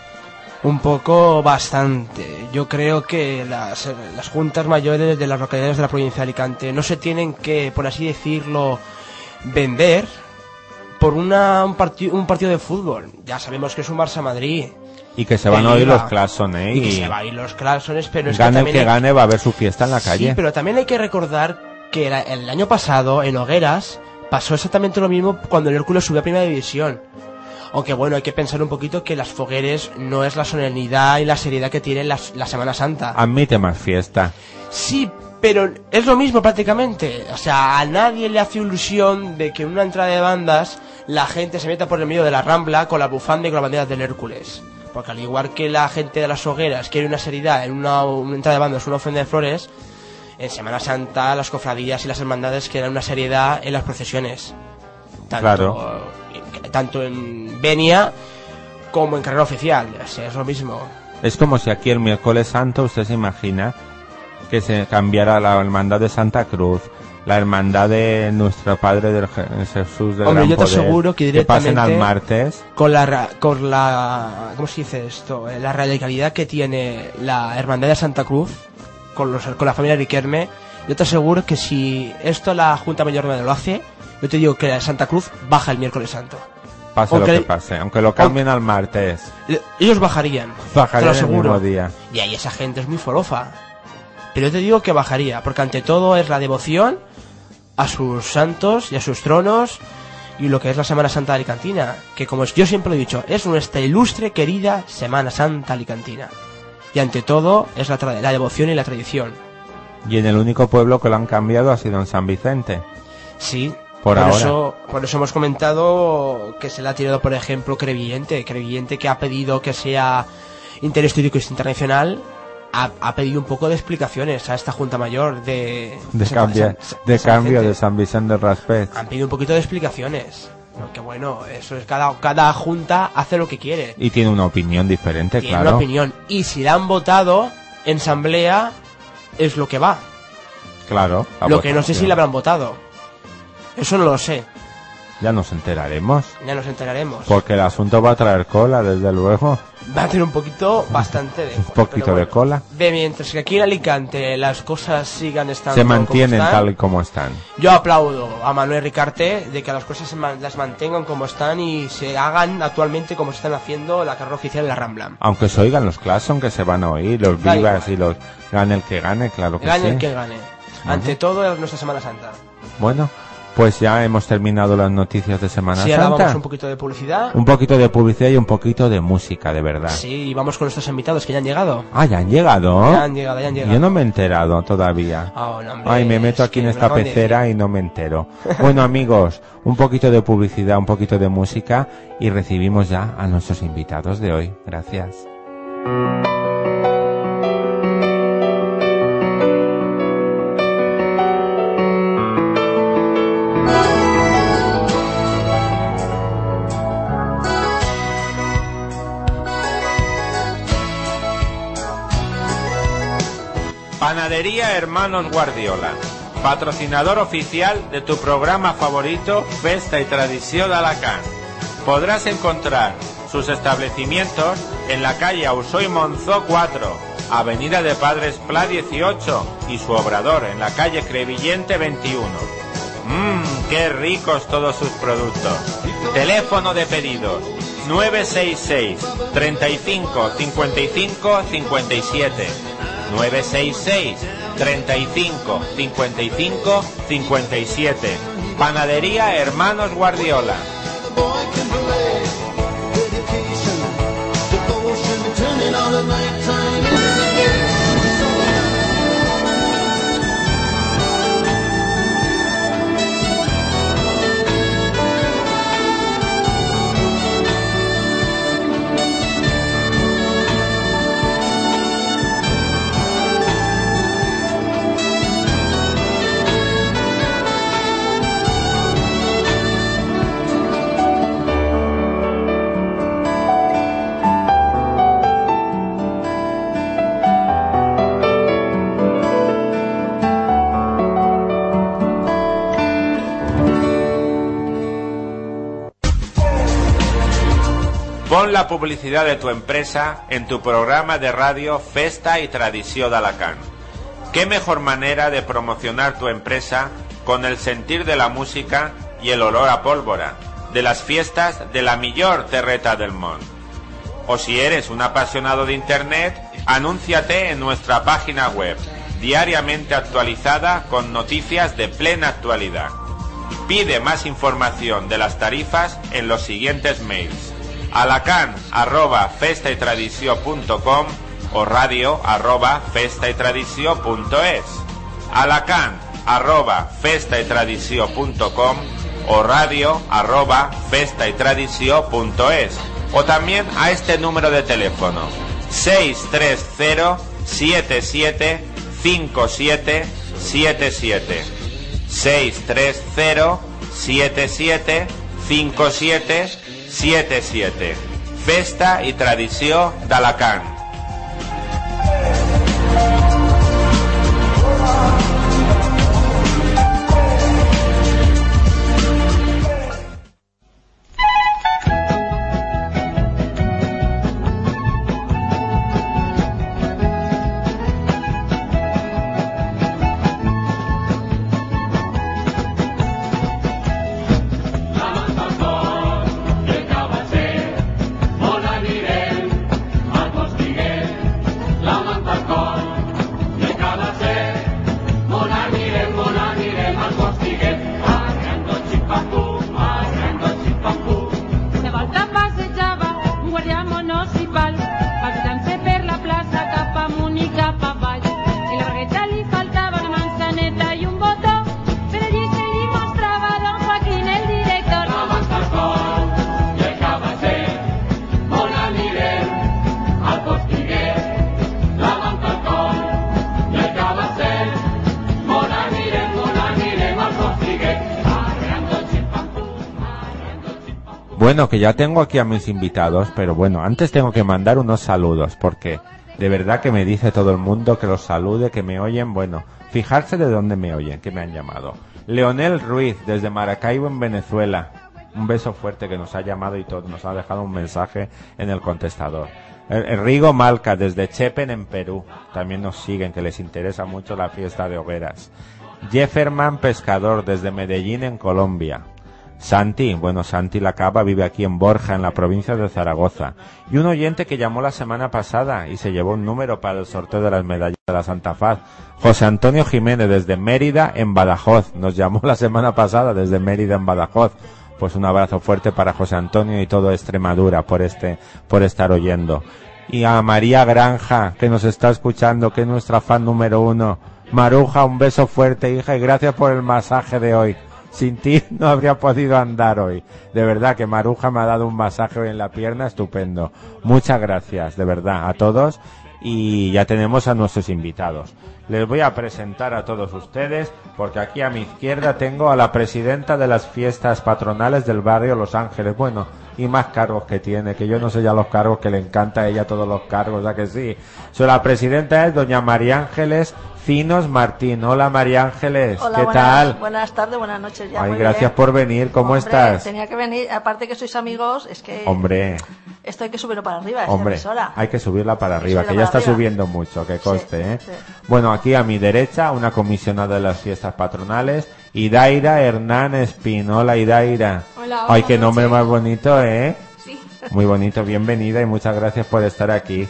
Un poco bastante. Yo creo que las, juntas mayores de las localidades de la provincia de Alicante no se tienen que, por así decirlo, vender por una, un, parti- un partido de fútbol. Ya sabemos que es un Barça-Madrid. Y que se van a oír los claxon, ¿eh? Y que se va a ir los clasones, pero es que gane el también que hay- gane, va a haber su fiesta en la calle. Sí, pero también hay que recordar que el año pasado, en Hogueras, pasó exactamente lo mismo cuando el Hércules subió a Primera División. Aunque bueno, hay que pensar un poquito que las fogueres no es la solemnidad y la seriedad que tiene la Semana Santa. Admite más fiesta. Sí, pero es lo mismo prácticamente. O sea, a nadie le hace ilusión de que en una entrada de bandas la gente se meta por el medio de la rambla con la bufanda y con las banderas del Hércules. Porque al igual que la gente de las hogueras quiere una seriedad en una, una entrada de bandas, una ofrenda de flores, en Semana Santa las cofradías y las hermandades quieren una seriedad en las procesiones. Tanto, Claro. tanto en Venia como en carrera oficial. Es lo mismo. Es como si aquí el miércoles santo usted se imagina que se cambiara la hermandad de Santa Cruz, la hermandad de nuestro Padre del Je- Jesús del Hombre, Gran yo te Poder, aseguro que pasen al martes. con la con la ¿cómo se dice esto? Eh, La radicalidad que tiene la hermandad de Santa Cruz con los con la familia Riquerme, yo te aseguro que si esto la Junta Mayor de lo hace, yo te digo que la Santa Cruz baja el miércoles santo. Pase Aunque- lo que pase, aunque lo cambien al martes, Ellos bajarían. te bajaría lo el mismo día. Y ahí esa gente es muy forofa. Pero yo te digo que bajaría, porque ante todo es la devoción a sus santos y a sus tronos y lo que es la Semana Santa Alicantina, que como yo siempre lo he dicho, es nuestra ilustre querida Semana Santa Alicantina. Y ante todo es la, tra- la devoción y la tradición. Y en el único pueblo que lo han cambiado ha sido en San Vicente. Sí. Por ahora. Eso, por eso hemos comentado que se le ha tirado, por ejemplo, Crevillente. Crevillente que ha pedido que sea interés turístico internacional. Ha, ha pedido un poco de explicaciones a esta Junta Mayor de... De, cambia- San- de San cambio Vicente. de San Vicente de Raspet. Han pedido un poquito de explicaciones. Porque bueno, eso es cada, cada junta hace lo que quiere. Y tiene una opinión diferente, Tiene claro. una opinión. Y si la han votado en asamblea, es lo que va. Claro. la lo que no sé si la habrán votado. Eso no lo sé. Ya nos enteraremos. Ya nos enteraremos. Porque el asunto va a traer cola, desde luego. Va a tener un poquito, bastante de Un poquito de cola. Ve, mientras que aquí en Alicante las cosas sigan estando Se como mantienen están, tal y como están. Yo aplaudo a Manuel Ricarte de que las cosas se man- las mantengan como están y se hagan actualmente como se están haciendo la carrera oficial de la Rambla. Aunque se oigan los claxon que se van a oír, los Da vivas igual. y los gane el que gane, claro que Gane sí. el que gane. Ante todo es nuestra Semana Santa. Bueno, pues ya hemos terminado las noticias de Semana Sí, ahora Santa. vamos un poquito de publicidad. Un poquito de publicidad y un poquito de música, de verdad. Sí, y vamos con nuestros invitados que ya han llegado. Ah, ya han llegado. Ya han llegado, ya han llegado. Yo no me he enterado todavía. Ah, no, hombre, Ay, me meto aquí en me esta pecera y no me entero. Bueno, amigos, un poquito de publicidad, un poquito de música y recibimos ya a nuestros invitados de hoy. Gracias. Panadería Hermanos Guardiola, patrocinador oficial de tu programa favorito Festa y Tradición de Alacant. Podrás encontrar sus establecimientos en la calle Ausoy Monzó 4, Avenida de Padres Pla 18 y su obrador en la calle Crevillente 21. Mmm, qué ricos todos sus productos. Teléfono de pedidos 966 35 55 57 966 35 55 57 Panadería Hermanos Guardiola publicidad de tu empresa en tu programa de radio Festa y Tradición de Alacant. ¿Qué mejor manera de promocionar tu empresa con el sentir de la música y el olor a pólvora de las fiestas de la millor terreta del mundo? O si eres un apasionado de Internet, anúnciate en nuestra página web, diariamente actualizada con noticias de plena actualidad. Pide más información de las tarifas en los siguientes mails. Alacan arroba festaytradició.com o radio arroba festaytradició.es. Alacan arroba festaytradició.com o radio arroba festaytradició.es o también a este número de teléfono 630 77 57 77 630 77 57 77 Festa i tradició d'Alacant. Bueno, que ya tengo aquí a mis invitados, pero bueno, antes tengo que mandar unos saludos, porque de verdad que me dice todo el mundo que los salude, que me oyen, bueno, fijarse de dónde me oyen, que me han llamado. Leonel Ruiz, desde Maracaibo, en Venezuela. Un beso fuerte que nos ha llamado y todo, nos ha dejado un mensaje en el contestador. El- el Rigo Malca, desde Chepen, en Perú. También nos siguen, que les interesa mucho la fiesta de hogueras. Jefferman Pescador, desde Medellín, en Colombia. Santi, bueno, Santi La Cava vive aquí en Borja, en la provincia de Zaragoza. Y un oyente que llamó la semana pasada y se llevó un número para el sorteo de las medallas de la Santa Faz. José Antonio Jiménez desde Mérida, en Badajoz. Nos llamó la semana pasada desde Mérida, en Badajoz. Pues un abrazo fuerte para José Antonio y todo Extremadura por este, por estar oyendo. Y a María Granja, que nos está escuchando, que es nuestra fan número uno. Maruja, un beso fuerte, hija, y gracias por el masaje de hoy. Sin ti no habría podido andar hoy. De verdad que Maruja me ha dado un masaje hoy en la pierna estupendo. Muchas gracias, de verdad, a todos. Y ya tenemos a nuestros invitados. Les voy a presentar a todos ustedes porque aquí a mi izquierda tengo a la presidenta de las fiestas patronales del barrio Los Ángeles. Bueno, y más cargos que tiene, que yo no sé ya los cargos que le encanta a ella todos los cargos, ya que sí. So, la presidenta es doña María Ángeles Martín. Hola María Ángeles, Hola, ¿qué buenas, tal? Buenas tardes, buenas noches. Ya, Ay, gracias bien. por venir, ¿cómo Hombre, estás? Tenía que venir, aparte que sois amigos, es que Hombre, esto hay que subirlo para arriba, esta hombre, emisora. hay que subirla para que arriba, que ya está arriba. subiendo mucho, que coste, Sí, ¿eh? sí. Bueno, aquí a mi derecha, una comisionada de las fiestas patronales, Idaira Hernán Espín. Hola, Idaira. Hola, Ay, qué nombre noches. más bonito, ¿eh? Sí. Muy bonito, bienvenida y muchas gracias por estar aquí.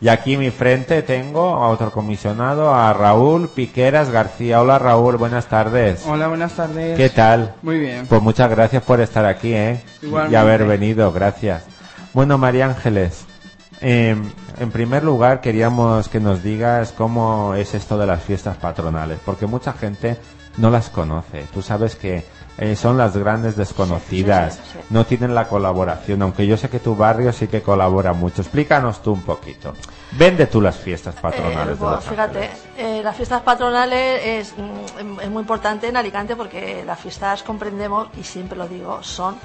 Y aquí a mi frente tengo a otro comisionado, a Raúl Piqueras García. Hola Raúl, buenas tardes. Hola, buenas tardes. ¿Qué tal? Muy bien. Pues muchas gracias por estar aquí, ¿eh? Igualmente. Y haber venido, gracias. Bueno, María Ángeles, eh, en primer lugar queríamos que nos digas cómo es esto de las fiestas patronales, porque mucha gente no las conoce. Tú sabes que eh, son las grandes desconocidas, Sí, sí, sí. no tienen la colaboración, aunque yo sé que tu barrio sí que colabora mucho. Explícanos tú un poquito. Vende tú las fiestas patronales. Eh, de Los fíjate, eh, las fiestas patronales es, mm, es muy importante en Alicante porque las fiestas comprendemos, y siempre lo digo, son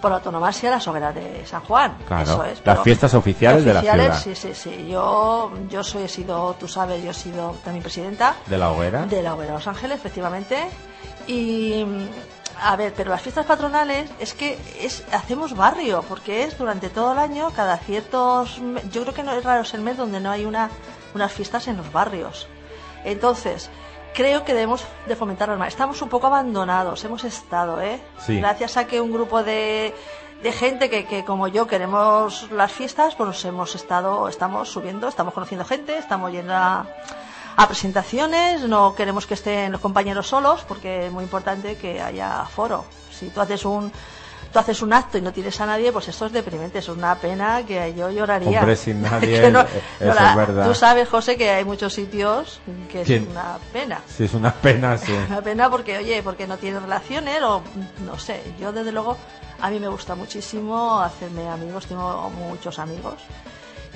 por autonomasia las hogueras de San Juan. Claro, Eso es, las fiestas oficiales de la oficiales, ciudad. Sí, sí, sí. Yo, yo soy, he sido, tú sabes, yo he sido también presidenta ¿De la hoguera? de la Hoguera de Los Ángeles, efectivamente. Y a ver, pero las fiestas patronales es que es hacemos barrio, porque es durante todo el año, cada ciertos. Yo creo que no es raro el mes donde no hay una, unas fiestas en los barrios. Entonces, creo que debemos de fomentarlas más. Estamos un poco abandonados, hemos estado, ¿eh? Sí. Gracias a que un grupo de, de gente que, que como yo queremos las fiestas, pues nos hemos estado, estamos subiendo, estamos conociendo gente, estamos yendo a, a presentaciones, no queremos que estén los compañeros solos, porque es muy importante que haya foro. Si tú haces un tú haces un acto y no tienes a nadie, pues esto es deprimente, es una pena que yo lloraría. Hombre, sin nadie, Que no- eso es verdad. Tú sabes, José, que hay muchos sitios que es ¿Quién? una pena. Sí, es una pena, sí. Una pena porque, oye, porque no tienes relaciones o no sé. Yo, desde luego, a mí me gusta muchísimo hacerme amigos, tengo muchos amigos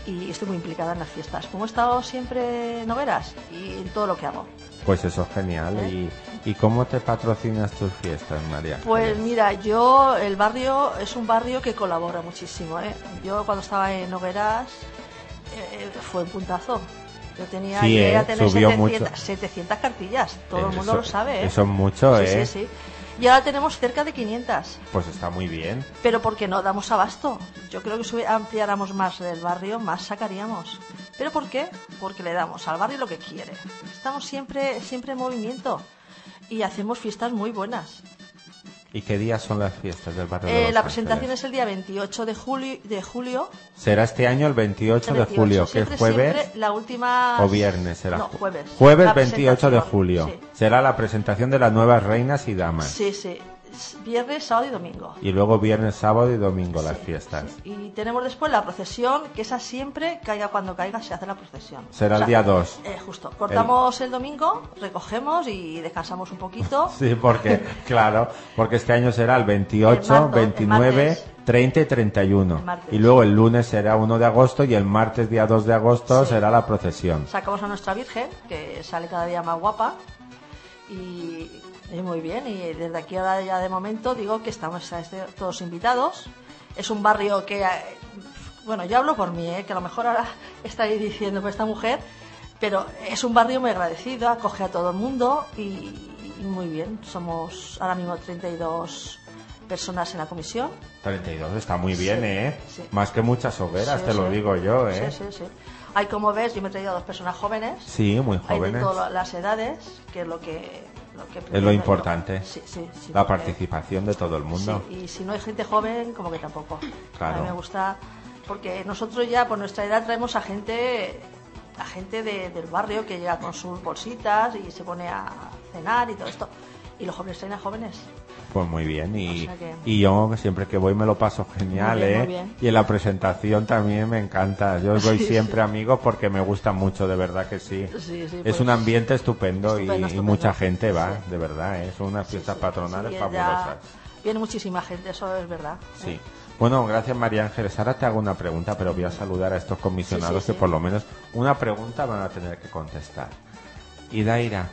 y estoy muy implicada en las fiestas. Como he estado siempre en hogueras y en todo lo que hago. Pues eso es genial. ¿Y, ¿Y cómo te patrocinas tus fiestas, María? Pues Ángeles? mira, yo, el barrio es un barrio que colabora muchísimo. ¿eh? Yo cuando estaba en hogueras eh, fue un puntazo. Yo tenía Sí, llegué ¿eh? a tener Subió 700, mucho. 700 cartillas. Todo el Eso- mundo lo sabe. ¿eh? Eso es mucho, sí, ¿eh? sí, sí. Y ahora tenemos cerca de 500. Pues está muy bien. Pero porque no damos abasto. Yo creo que si ampliáramos más del barrio, más sacaríamos. ¿Pero por qué? Porque le damos al barrio lo que quiere. Estamos siempre, siempre en movimiento y hacemos fiestas muy buenas. ¿Y qué días son las fiestas del barrio de Eh, Los la Ángeles? presentación es el día 28 de julio, de julio Será este año el 28 el de 28. julio, que es Siempre, jueves siempre la última o viernes será. No, jueves. Jueves La 28 de julio. Sí. Será la presentación de las nuevas reinas y damas. sí, sí. Es Viernes, sábado y domingo. Y luego viernes, sábado y domingo las fiestas. sí. Y tenemos después la procesión, que esa siempre, caiga cuando caiga, se hace la procesión. Será el día 2. Eh, justo. Cortamos el... domingo, recogemos y descansamos un poquito. Sí, porque, claro, porque este año será el 28, El marzo, el 29, martes. 30 y 31. El martes. Y luego el lunes será 1 de agosto y el martes, día 2 de agosto, Sí. será la procesión. Sacamos a nuestra Virgen, que sale cada día más guapa. Y, y muy bien. Y desde aquí ahora ya de momento digo que estamos este- todos invitados. Es un barrio que, eh, bueno, yo hablo por mí, eh, que a lo mejor ahora estáis diciendo por esta mujer, pero es un barrio muy agradecido, acoge a todo el mundo y, y muy bien. Somos ahora mismo 32 personas en la comisión. 32 está muy bien, Sí, ¿eh? sí. Más que muchas hogueras, Sí, te lo digo yo, ¿eh? Sí, sí, sí. Hay, como ves, yo me he traído a dos personas jóvenes. Sí, muy Hay de jóvenes. todas las edades, que es lo que lo que Es lo importante. Sí, sí, sí, La participación de todo el mundo. Y si no hay gente joven, como que tampoco. Claro. A mí me gusta, porque nosotros ya por nuestra edad traemos a gente a gente de- del barrio que llega con sus bolsitas y se pone a cenar y todo esto. Y los jóvenes traen a jóvenes. Pues muy bien, y, O sea que- y yo siempre que voy me lo paso genial, bien, ¿eh? muy bien. Y en la presentación también me encanta. Yo voy Sí, siempre, sí. amigos, porque me gusta mucho, de verdad que sí. Sí, es pues, un ambiente estupendo, y- estupendo, y, estupendo. mucha gente va, de verdad, ¿eh? Son unas fiestas patronales fabulosas. Viene muchísima gente, eso es verdad. ¿eh? Sí. Bueno, gracias María Ángeles. Ahora te hago una pregunta, pero voy a saludar a estos comisionados que por lo menos una pregunta van a tener que contestar. Y Daira,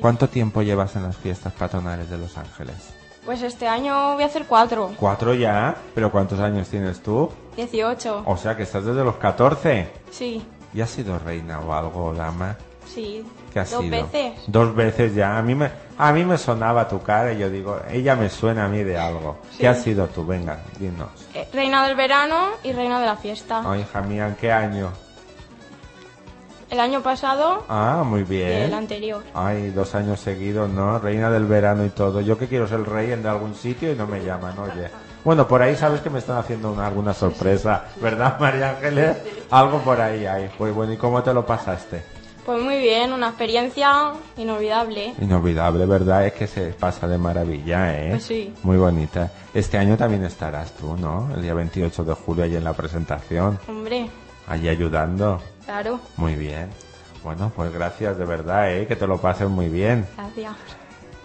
¿cuánto tiempo llevas en las fiestas patronales de Los Ángeles? Pues este año voy a hacer cuatro. Cuatro ya, pero ¿cuántos años tienes tú? 18. O sea que estás desde los 14. Sí, ¿Ya has sido reina o algo, dama? sí. ¿Qué has Dos sido? veces. Dos veces ya. A mí me, a mí me sonaba tu cara y yo digo, ella me suena a mí de algo. ¿Qué has sido tú? Venga, dinos. Eh, reina del verano y reina de la fiesta. Ay, hija mía, ¿en qué año? El año pasado Ah, muy y bien. el anterior. Ay, dos años seguidos, ¿no? Reina del verano y todo. Yo que quiero ser rey en algún sitio y no me llaman, oye. Bueno, por ahí sabes que me están haciendo una- alguna sorpresa, ¿verdad, María Ángeles? Algo por ahí hay. Pues bueno, ¿y cómo te lo pasaste? Pues muy bien, una experiencia inolvidable. Inolvidable, ¿verdad? Es que se pasa de maravilla, ¿eh? Pues sí. Muy bonita. Este año también estarás tú, ¿no? El día 28 de julio, allí en la presentación, Hombre, allí ayudando. Claro. Muy bien. Bueno, pues gracias de verdad, ¿eh? Que te lo pases muy bien. Gracias.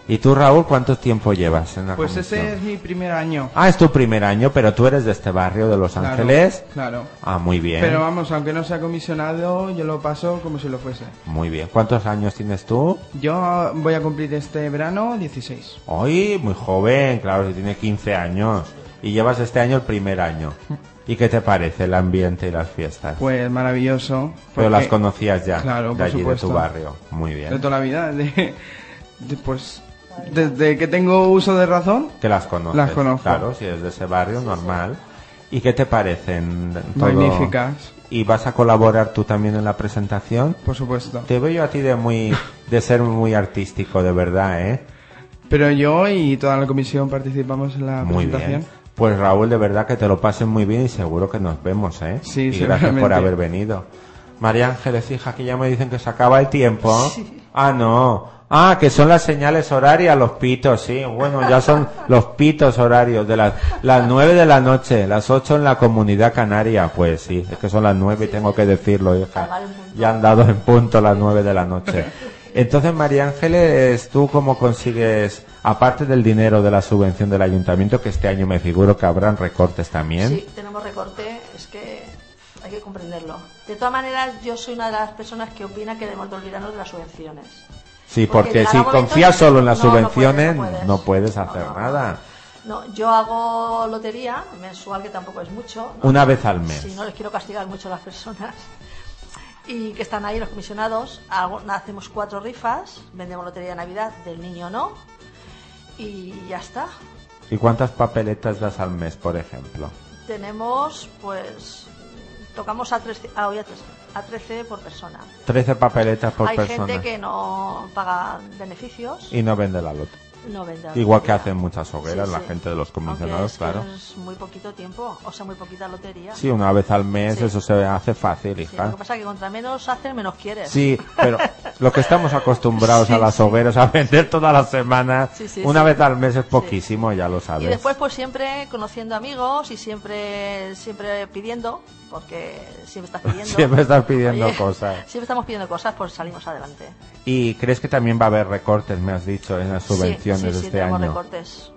¿Y tú, Raúl, cuánto tiempo llevas en la Pues comisión? ese es mi primer año. Ah, es tu primer año, pero tú eres de este barrio de Los Claro, Ángeles. Claro. Ah, muy bien. Pero vamos, aunque no sea comisionado, yo lo paso como si lo fuese. Muy bien. ¿Cuántos años tienes tú? Yo voy a cumplir este verano 16. Hoy, muy joven, claro, si tiene 15 años. Y llevas este año el primer año. ¿Y qué te parece el ambiente y las fiestas? Pues maravilloso. Pero porque- las conocías ya, Claro, de por allí, supuesto. de tu barrio. Muy De bien. toda la vida. De, de, pues, desde que tengo uso de razón, Que las conoces. Las conozco. Claro, si es de ese barrio, normal. ¿Y qué te parecen? todo? magníficas, ¿Y vas a colaborar tú también en la presentación? por supuesto. Te veo yo a ti de muy de ser muy artístico, de verdad, ¿eh? Pero yo y toda la comisión participamos en la Muy presentación. bien. Pues Raúl, de verdad que te lo pasen muy bien y seguro que nos vemos, ¿eh? Sí, y gracias por haber venido. María Ángeles, hija, que ya me dicen que se acaba el tiempo. Ah, no. Ah, que son las señales horarias, los pitos, sí. Bueno, ya son los pitos horarios de las, las nueve de la noche, las ocho en la comunidad canaria. Pues sí, es que son las nueve y tengo que decirlo, hija. Ya han dado en punto las nueve de la noche. Entonces, María Ángeles, ¿tú cómo consigues, aparte del dinero de la subvención del ayuntamiento, que este año me figuro que habrán recortes también? Sí, tenemos recorte, es que hay que comprenderlo. De todas maneras, yo soy una de las personas que opina que debemos de olvidarnos de las subvenciones. Sí, Porque si confías solo en las no, no puedes, subvenciones, no puedes. no puedes No, hacer nada. No, yo hago lotería mensual, que tampoco es mucho. ¿no? Una vez al mes. Sí, no les quiero castigar mucho a las personas. Y que están ahí los comisionados. Algo- hacemos cuatro rifas, vendemos lotería de Navidad, del niño no. Y ya está. ¿Y cuántas papeletas das al mes, por ejemplo? Tenemos, pues, tocamos a 13, ah, hoy a 13, a 13 por persona. 13 papeletas por Hay persona. gente que no paga beneficios, Y no vende la lotería. No. Igual que hacen muchas hogueras Sí, la sí. gente de los comisionados, es claro. Es muy poquito tiempo, o sea, muy poquita lotería. Sí, una vez al mes Sí. eso se hace fácil, hija. lo que pasa es que contra menos hacen, menos quieres. Sí, pero lo que estamos acostumbrados a las hogueras a vender todas las semanas, una vez al mes es poquísimo, ya lo sabes. Y después, pues siempre conociendo amigos y siempre siempre pidiendo, porque siempre estás pidiendo. Siempre estás pidiendo Oye, cosas. Siempre estamos pidiendo cosas, pues salimos adelante. ¿Y crees que también va a haber recortes, me has dicho, en las subvenciones sí, sí, de sí, este tenemos año? recortes.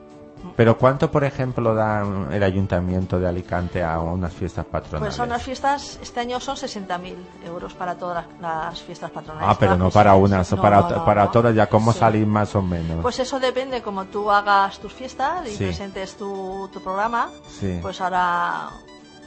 Pero ¿cuánto, por ejemplo, da el ayuntamiento de Alicante a unas fiestas patronales? Pues son las fiestas, este año son 60.000 euros para todas las, las fiestas patronales. Ah, pero no para unas, No, para, no, no, para todas, ya cómo Sí. salir más o menos. Pues eso depende, como tú hagas tus fiestas y Sí. presentes tu, tu programa, Sí. pues ahora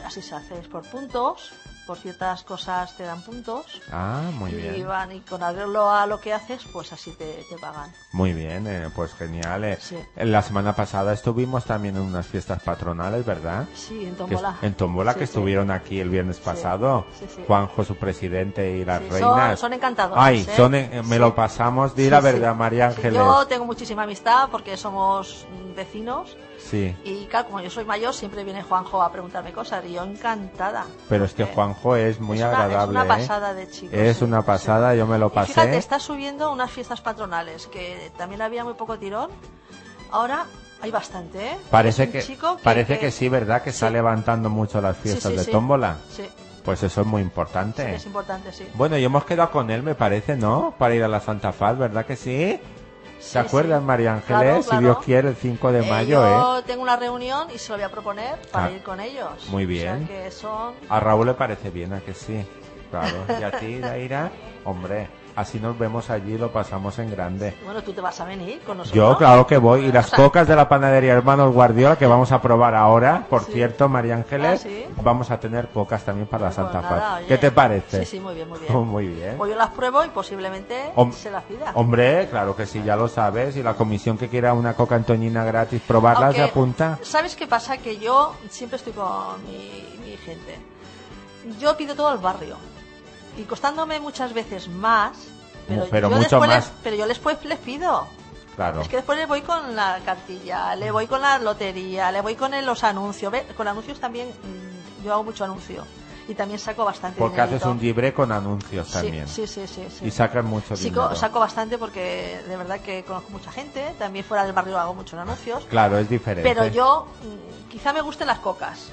así se hace es por puntos, por ciertas cosas te dan puntos. Ah, muy y bien. van y con arreglo a lo que haces, pues así te, te pagan. Muy bien, eh, pues genial. eh. Sí. La semana pasada estuvimos también en unas fiestas patronales, ¿verdad? Sí, en Que es- Tómbola. en Tómbola, Sí, que sí. estuvieron aquí el viernes pasado. Juanjo, su presidente, y las reinas. son- son encantadores, Ay, ¿eh? son, eh, me lo pasamos, di la verdad, María Ángeles. yo tengo muchísima amistad porque somos vecinos Sí, y claro, como yo soy mayor, siempre viene Juanjo a preguntarme cosas y yo encantada. pero es que Porque Juanjo es muy es una- agradable. Es una ¿eh? pasada de chico. Es sí, una sí. pasada, yo me lo Y pasé. fíjate, está subiendo unas fiestas patronales que también había muy poco tirón. Ahora hay bastante, ¿eh? Parece que, chico parece que sí, ¿verdad? Que está Sí. levantando mucho las Sí, fiestas sí, de sí. tómbola. Sí, Pues eso es muy sí, importante. es importante, sí. Bueno, y hemos quedado con él, me parece, ¿no? Para ir a la Santa Faz, ¿verdad que sí? Sí, ¿Te acuerdas, sí. María Ángeles? Claro, Si claro. Dios quiere, el 5 de Eh, mayo, ¿eh? yo tengo una reunión y se lo voy a proponer para Ah, ir con ellos. muy O bien. sea que son... A Raúl le parece bien, ¿a que sí? Claro. ¿Y a ti, Daira? Hombre, así nos vemos allí y lo pasamos en grande. Bueno, tú te vas a venir con nosotros. Yo, claro que voy. Y las cocas de la panadería Hermanos Guardiola que vamos a probar ahora, por Sí. cierto, María Ángeles, Ah, ¿sí? vamos a tener cocas también para la pues Santa nada, oye. ¿Qué te parece? Sí, sí, muy bien, muy bien. Oh, muy bien. Pues yo las pruebo y posiblemente Hom- se las pida. Hombre, claro que sí, ya lo sabes. Y la comisión que quiera una coca antoñina gratis probarla Aunque, se apunta. ¿Sabes qué pasa? Que yo siempre estoy con mi, mi gente. Yo pido todo al barrio. Y costándome muchas veces más. Pero, Pero yo mucho después más. Les, pero yo después les pido. Claro. Es que después le voy con la cartilla, le voy con la lotería, le voy con el- los anuncios. ¿Ve? Con anuncios también, mm, yo hago mucho anuncio. Y también saco bastante Porque haces dinerito. un libre con anuncios Sí, también. Sí, sí, sí. sí. Y sacas mucho Sí, dinero. co- saco bastante porque de verdad que conozco mucha gente. También fuera del barrio hago muchos anuncios. Claro, es diferente. Pero yo, mm, quizá me gusten las cocas.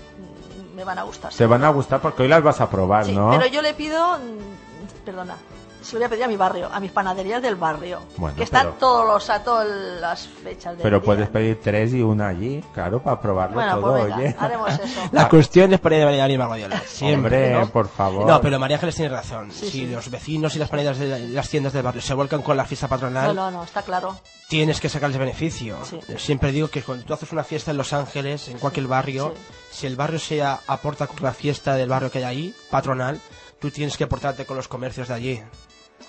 Me van a gustar. Te van a gustar porque hoy las vas a probar, Sí, ¿no? pero yo le pido, mm, perdona, se lo voy a pedir a mi barrio, a mis panaderías del barrio, Bueno, que están pero- todos los a todas las fechas Pero día. puedes pedir tres y una allí, claro, para probarlo Bueno, todo, pues venga, oye. haremos eso. La cuestión es poner a María Ángeles Guardiola. Siempre. Hombre, ¿no? por favor. No, pero María Ángeles tiene razón. Sí, si sí. los vecinos y las panaderías de las tiendas del barrio se vuelcan con la fiesta patronal, No, no, no, está claro. tienes que sacarles beneficio. Sí. Yo Siempre digo que cuando tú haces una fiesta en Los Ángeles, en cualquier barrio, si el barrio se a- aporta con la fiesta del barrio que hay ahí, patronal, tú tienes que aportarte con los comercios de allí.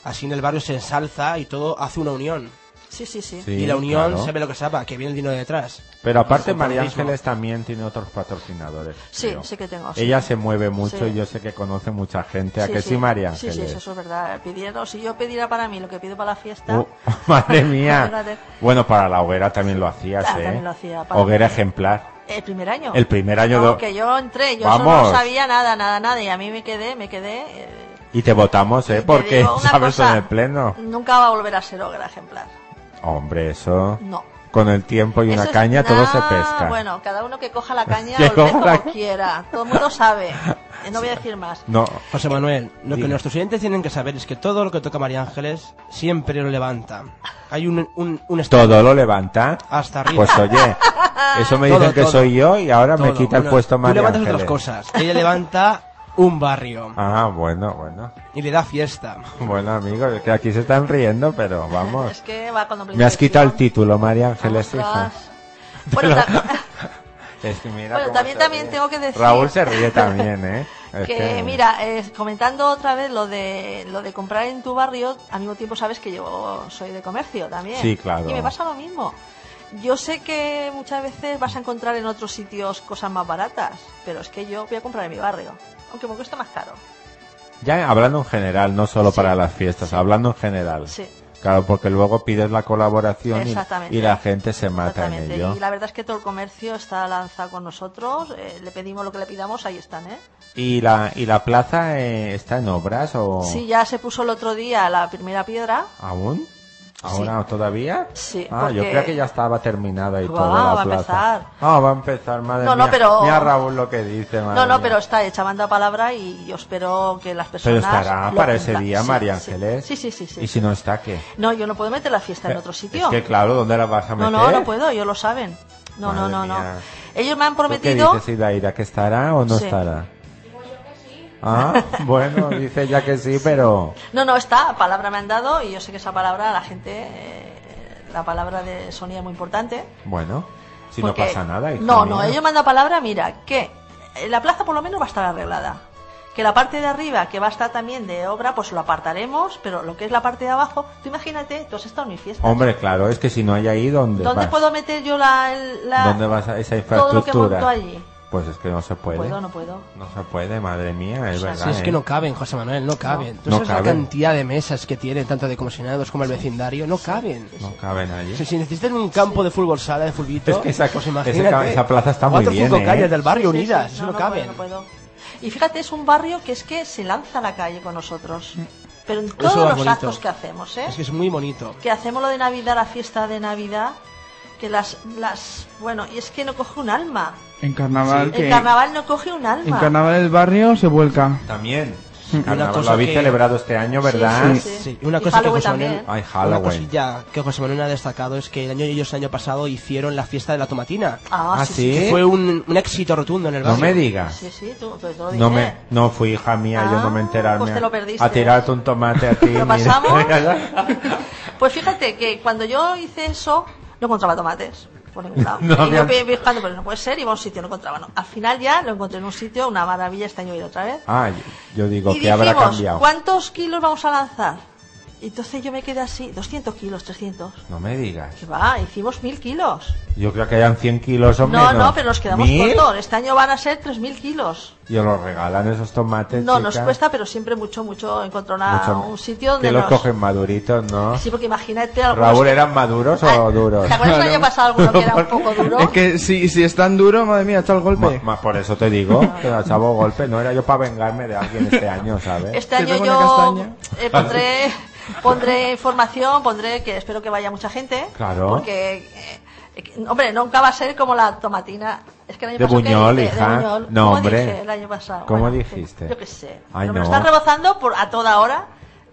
Así en el barrio se ensalza y todo hace una unión. Sí, sí, sí. Sí, y la unión claro. se ve lo que se va, que viene el dinero detrás. Pero aparte María. Ángeles también tiene otros patrocinadores. Sí, creo. sí que tengo. sí. Ella se mueve mucho Sí. y yo sé que conoce mucha gente. ¿A que sí, María Sí, Ángeles? sí, eso es verdad. Pidiendo, si yo pidiera para mí lo que pido para la fiesta, Uh, madre mía. Bueno, para la hoguera también lo hacías, ¿eh? también lo hacía, para- Hoguera ejemplar. el primer año. El primer año No, do- que yo entré, yo no sabía nada, nada, nada, y a mí me quedé, me quedé... eh, Y te votamos, ¿eh? te Porque sabes cosa, en el pleno. Nunca va a volver a ser hoguera ejemplar. Hombre, eso. No. Con el tiempo y una es- caña todo se pesca. Bueno, cada uno que coja la caña Que o el pez coja la como ca- quiera. Todo el mundo sabe. Eh, No voy a decir más. No. José Manuel, lo que nuestros oyentes tienen que saber es que todo lo que toca María Ángeles siempre lo levanta. Hay un, un, un Todo lo levanta. hasta arriba. Pues oye, eso me Todo, dicen que todo. soy yo y ahora me quita el puesto Tú María levantas Ángeles. otras cosas. Ella levanta un barrio Ah, bueno, bueno. y le da fiesta. Bueno, amigo, es que aquí se están riendo, pero vamos. Es que va con Me has quitado el título, María Ángeles, hija. Bueno, Es que mira Bueno, también- también ríe. tengo que decir- Raúl se ríe también, ¿eh? Es que mira, eh, comentando otra vez lo de lo de comprar en tu barrio, al mismo tiempo sabes que yo soy de comercio también. Sí, claro. Y me pasa lo mismo. Yo sé que muchas veces vas a encontrar en otros sitios cosas más baratas, pero es que yo voy a comprar en mi barrio, aunque me cuesta más caro. Ya hablando en general, no solo Sí. para las fiestas, hablando en general. Sí. Claro, porque luego pides la colaboración y, la gente se mata en ello. Y la verdad es que todo el comercio está lanzado con nosotros, eh, le pedimos lo que le pidamos, ahí están, ¿eh? ¿Y la, y la plaza eh, está en obras o Sí, ya se puso el otro día la primera piedra. aún? ¿Ahora todavía? Sí, Ah, yo creía que ya estaba terminada y Va, todo la va a plaza. empezar. Ah, va a empezar, madre No, no, mía. pero- Mira Raúl lo que dice, madre No, no, mía. pero está hecha, manda palabra y yo espero que las Pero personas. estará lo para ese día, Sí, María sí. Ángeles. Sí, sí, sí. sí, ¿Y si no está qué? No, yo no puedo meter la fiesta en otro sitio. Es que claro, ¿dónde la vas a no, meter? no, no puedo, ellos lo saben. No, no, Madre no, no. mía. Ellos me han ¿Tú qué prometido. dices, Idaira, que estará o no Sí. estará? Ah, bueno, dice ya que sí, pero... No, no, está, palabra me han dado y yo sé que esa palabra, la gente. eh, la palabra de Sonia es muy importante. Bueno, si porque- no pasa nada. hija No, mía. no, ellos dado palabra, mira, que eh, la plaza por lo menos va a estar arreglada. que la parte de arriba, que va a estar también de obra, pues lo apartaremos, pero lo que es la parte de abajo, tú imagínate, tú has estado en mi fiesta. Hombre, claro, es que si no hay ahí, ¿dónde, ¿Dónde vas? puedo meter yo la, la- ¿Dónde vas a esa todo lo que infraestructura? monto allí? Pues es que no se puede. ¿Puedo o no puedo? No se puede, madre mía, es O sea, verdad. Sí, es que ¿eh? no caben, José Manuel, no caben. Tú No sabes la caben. cantidad de mesas que tienen, tanto de comisionados como el vecindario, no caben. No caben allí. Si, si necesitan un campo de fútbol sala, de fulbito, Es que esa- pues imagínate. esa plaza está muy cuatro o bien, cinco ¿eh? calles del barrio Sí, unidas, sí. eso no, no caben. Puedo, no puedo. Y fíjate, es un barrio que es que se lanza a la calle con nosotros. Pero en todos los bonito. actos que hacemos, ¿eh? Es que es muy bonito. que hacemos lo de Navidad, la fiesta de Navidad, que las, las, bueno, y es que no coge un alma. En carnaval, que El carnaval no coge un en alma. carnaval el barrio se vuelca. También. Una Carnaval, cosa lo habéis que- celebrado este año, ¿verdad? Sí, sí, Sí, una Y cosa que José Manuel. Ay, una cosilla que José Manuel ha destacado es que el año ellos el año pasado hicieron la fiesta de la tomatina. Ah, Ah, sí, sí. sí. Que fue un, un éxito rotundo en el No barrio. me digas. Sí, sí, tú, pues lo No me, no fui hija mía, yo no me Ah, enterarme. pues te lo perdiste. A tirarte un tomate a ti. ¿Lo pasamos? Pues fíjate que cuando yo hice eso, no encontraba tomates por ningún lado. No y yo buscando, pero no puede ser, iba a un sitio, no encontraba. No. Al final ya lo encontré en un sitio, una maravilla, este año ido otra vez. ah, yo digo, y ¿qué habrá dijimos, cambiado? ¿cuántos kilos vamos a lanzar? Entonces yo me quedé así, 200 kilos, 300. No me digas. Que va, hicimos 1000 kilos. Yo creo que hayan 100 kilos o No, menos. no, pero nos quedamos ¿Mil? cortos. Este año van a ser 3000 kilos. Y os los regalan esos tomates. No, nos chica. cuesta, pero siempre mucho, mucho encontrar un sitio donde Que los nos... cogen maduritos, ¿no? Sí, porque imagínate algunos... Raúl, ¿eran maduros Ah, o duros? ¿Te acuerdas el año pasado alguno que era un poco duro? Es que si, si es tan duro, madre mía, está el golpe. ma- por eso te digo, que a chavo golpe, no era yo para vengarme de alguien este año, ¿sabes? Este Te año yo eh, pondré, pondré información, pondré que espero que vaya mucha gente. Claro. Porque, eh, hombre, nunca va a ser como la tomatina. Es que el año De pasado, ¿qué Buñol, dije? hija. De Buñol. No, ¿Cómo hombre. dije el año pasado? ¿Cómo Bueno, dijiste? Yo qué sé. Ay, Pero me no. lo están rebozando por, a toda hora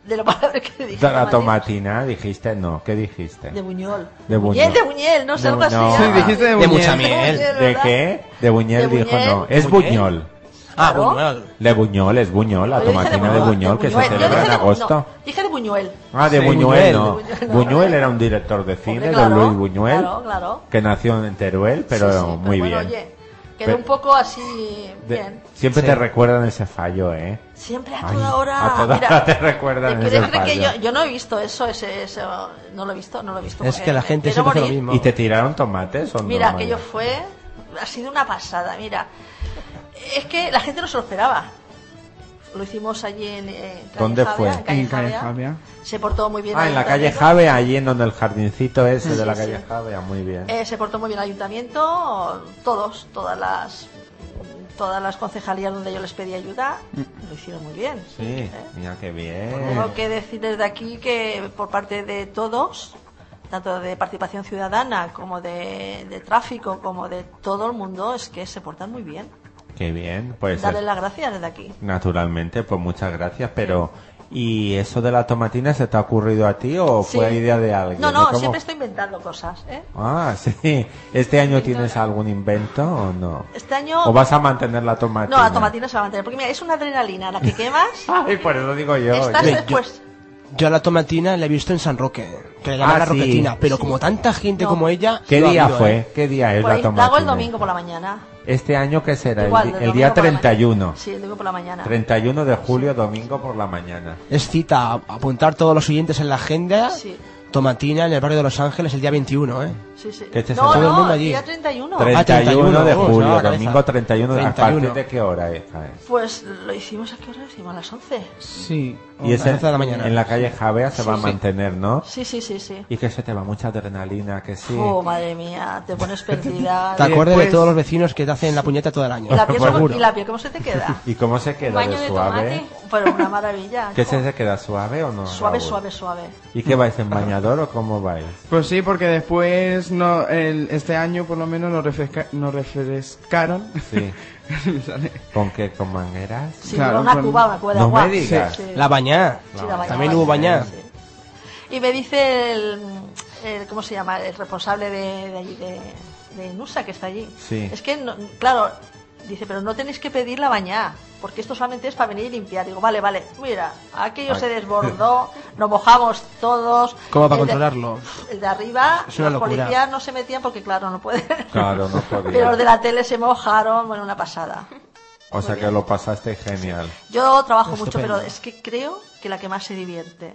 de lo que dije. De la tomatina, dijiste, no, ¿qué dijiste? De Buñol. De Buñol, Buñol. de Buñol, no sé, algo así. Sí, ¿no? dijiste de, De Buñol. mucha De miel. Buñol, ¿De qué? De Buñol De dijo no. Es ¿Buñol? Ah, Claro. Buñuel. De Buñol, es Buñol, la Yo dije tomatina de Buñol que se Buñuel. Yo celebra en de- agosto. no, dije de Buñuel. Ah, de Sí, Buñuel, Buñuel. no. Buñuel, era un director de cine, Hombre, de claro, Luis Buñuel, claro, claro. que nació en Teruel, pero Sí, sí, muy bueno, bien. oye, quedó Pero- un poco así, De- bien. siempre Sí. te recuerdan ese fallo, ¿eh? Siempre a Ay, toda hora. a toda mira, hora te recuerdan ¿te ese crees que fallo. yo, yo no he visto eso, ese, ese- no lo he visto, no lo he visto. Es porque que la me gente quiero siempre hace lo morir. mismo. ¿Y te tiraron tomates o no? Mira, María? aquello fue, ha sido una pasada, mira. Es que la gente no se lo esperaba. Lo hicimos allí en, calle ¿Dónde Javia, fue? En calle, En calle. Se portó muy bien. Ah, en la calle ayuntamiento. Jave, allí en donde el jardincito ese Sí, de la sí, calle sí. Jave, muy bien. Eh, se portó muy bien el ayuntamiento, todos, todas las todas las concejalías donde yo les pedí ayuda, lo hicieron muy bien. sí, ¿eh? mira qué bien. Tengo que decir desde aquí que por parte de todos, tanto de participación ciudadana como de, de tráfico, como de todo el mundo, es que se portan muy bien. Qué bien, pues Darles es- las gracias desde aquí. naturalmente, pues muchas gracias, pero ¿y eso de la tomatina se te ha ocurrido a ti o fue idea de alguien? No, no, ¿Cómo? siempre estoy inventando cosas. ¿eh? Ah, sí. ¿Este año tienes algún invento o no? Este año... ¿O vas a mantener la tomatina? No, la tomatina se va a mantener, porque mira, es una adrenalina la que quemas. Ay, por eso digo yo. estás Yo- después... Yo a la tomatina la he visto en San Roque, que le llaman Ah, la sí. roquetina, pero como tanta gente No. como ella... ¿Qué lo ha día habido, fue? ¿eh? ¿Qué día es Por la ahí, la tomatina? hago el domingo por la mañana. ¿Este año qué será? El Igual, di- el el, domingo día por la mañana. 31. Sí, el domingo por la mañana. 31 de julio, domingo por la mañana. Es cita, a- apuntar todos los siguientes en la agenda. Sí. Tomatina en el barrio de Los Ángeles el día 21, ¿eh? Sí, sí. Que este no, se- todo el no, mundo allí. día 31. 31, 31, de julio, cabeza. domingo 31. ¿A 31. partir de qué hora es? Pues lo hicimos a qué hora lo hicimos a las 11. Sí. Y ese las 11 de la mañana. en la calle Javea se Sí, va a sí. mantener, ¿no? Sí, sí, sí, sí. Y que se te va mucha adrenalina, que sí. Oh, madre mía, te pones perdida. Te acuerdas de después- todos los vecinos que te hacen la puñeta todo el año. ¿Y la, piel, cómo- ¿Y la piel cómo se te queda? ¿Y cómo se queda Baño de de suave? tomate. Pero una maravilla. ¿Qué se se queda suave o no? Suave, suave, suave. ¿Y qué vais en bañador o cómo vais? Pues sí, porque después no, el- este año por lo menos nos, refresca- nos refrescaron. Sí. ¿Con qué? ¿Con mangueras? Sí, Claro, con- una No me digas. Sí, sí. La bañá. Sí, la bañá, También hubo bañá, bañá. sí. Y me dice el, el- ¿cómo se llama? El responsable de, de allí, de, de Nusa, que está allí. Sí. Es que, no- claro, dice, pero no tenéis que pedir la bañá, porque esto solamente es para venir y limpiar. Digo, vale, vale, mira, aquello Ay. se desbordó, nos mojamos todos. ¿Cómo para El de- controlarlo? El de arriba, los locura. policías no se metían porque, claro, no pueden. Claro, no podía. Pero los de la tele se mojaron, bueno, una pasada. O sea que lo pasaste genial. Yo trabajo mucho, pero es que creo que la que más se divierte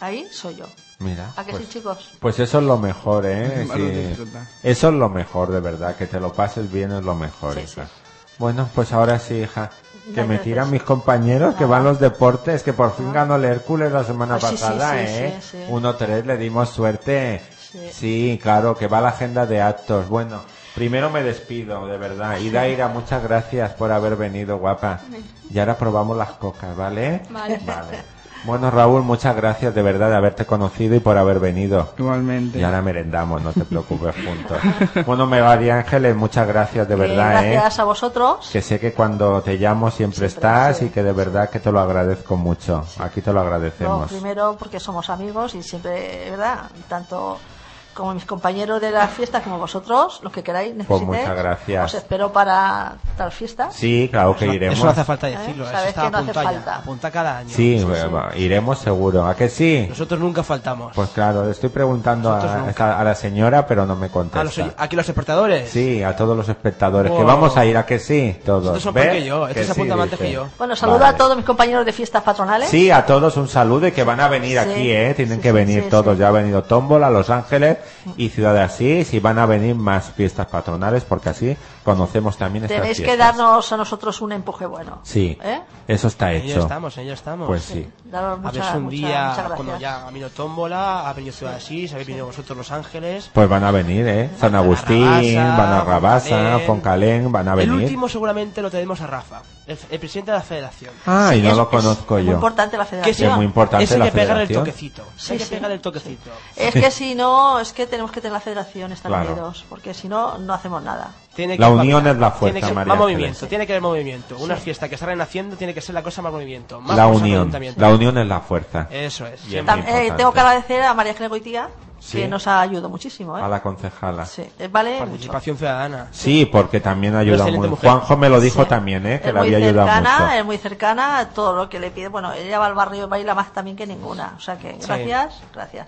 ahí soy yo. Mira. ¿A que pues, sí, chicos? pues eso es lo mejor, ¿eh? Sí. Eso es lo mejor, de verdad. Que te lo pases bien es lo mejor, Sí, hija. sí. Bueno, pues ahora sí, hija. Que me tiran mis compañeros, que van los deportes, que por fin ganó el Hércules la semana sí, sí, pasada, sí, ¿eh? sí, sí. 1-3, le dimos suerte. Sí. Sí, claro, que va la agenda de actos. Bueno, primero me despido, de verdad. Y Daira, muchas gracias por haber venido, guapa. Y ahora probamos las cocas, ¿vale? Vale. Vale. Bueno, Raúl, muchas gracias de verdad de haberte conocido y por haber venido. Igualmente. Y ahora merendamos, no te preocupes juntos. Bueno, María Ángeles, muchas gracias de verdad, ¿eh? gracias a vosotros. Que sé que cuando te llamo siempre, Siempre, estás sí. y que de verdad que te lo agradezco mucho. Aquí te lo No, agradecemos. primero porque somos amigos y siempre, ¿verdad? Tanto como mis compañeros de las fiestas como vosotros, los que queráis, necesitéis. Pues muchas gracias. Os espero para tal fiesta. Sí, claro que iremos. Eso no hace falta decirlo, ¿Eh? eso está que no hace apuntado ya, falta. apunta cada año. Sí, bueno, iremos seguro. ¿A que sí? Nosotros nunca faltamos. Pues claro, le estoy preguntando a, a la señora, pero no me a los, contesta. aquí los espectadores. Sí, a todos los espectadores. Que Wow. vamos a ir a que sí, todos. Estos son que yo, estos Que se apuntan sí, antes que yo. Bueno, saludo Vale. a todos mis compañeros de fiestas patronales. Sí, a todos un saludo y que van a venir Sí. aquí, ¿eh? Tienen Sí, que sí, venir sí, todos. sí. Ya ha venido Tómbola, Los Ángeles y Ciudad de Asís y van a venir más fiestas patronales porque así conocemos también estas Tenéis que fiestas. darnos a nosotros un empuje bueno. Sí, ¿Eh? eso está En ello hecho. estamos, en ello estamos. Pues sí. Daros a mucha- ver si un mucha- día, cuando ya ha venido Tómbola, ha venido Ciudad Asís, habéis venido vosotros Los Ángeles. Pues van a venir, ¿eh? San Agustín, Rabasa, van a Rabasa, Foncalén. Van a El venir. último seguramente lo tenemos a Rafa, el, el presidente de la federación. Ah, y no Es- lo es- conozco es muy yo. importante la Que federación. es muy importante Ese la que pegar el federación. toquecito. Sí, Hay que sí, pegar el toquecito. Es que si no, es que tenemos que tener la federación, estar Claro. unidos, porque si no, no hacemos nada. Tiene La unión es la fuerza, tiene que, María Más movimiento, tiene que haber movimiento. Una fiesta que está renaciendo tiene que ser la cosa más movimiento. Más La unión, la unión es la fuerza. Eso es. Eh, tengo que agradecer a María Ángeles Goitía, Sí. que nos ayudó muchísimo. ¿eh? A la concejala. Sí, eh, vale mucho. Participación ciudadana. Sí, porque también ayuda mucho. mujer. Juanjo me lo dijo Sí. también, ¿eh? Que es le había ayudado cercana, mucho. es muy cercana todo lo que le pide. Bueno, ella va al barrio y baila más también que ninguna. O sea que Sí. gracias, gracias.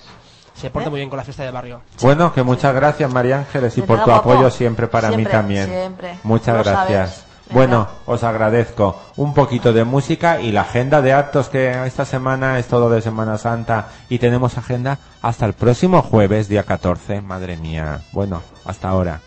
Se porta ¿Eh? muy bien con la fiesta de barrio. Bueno, que muchas gracias, María Ángeles, y por tu guapo. apoyo siempre para mí también. siempre. Muchas Lo gracias. sabes. Bueno, os agradezco un poquito de música y la agenda de actos que esta semana es todo de Semana Santa y tenemos agenda hasta el próximo jueves, día 14. Madre mía. Bueno, hasta ahora.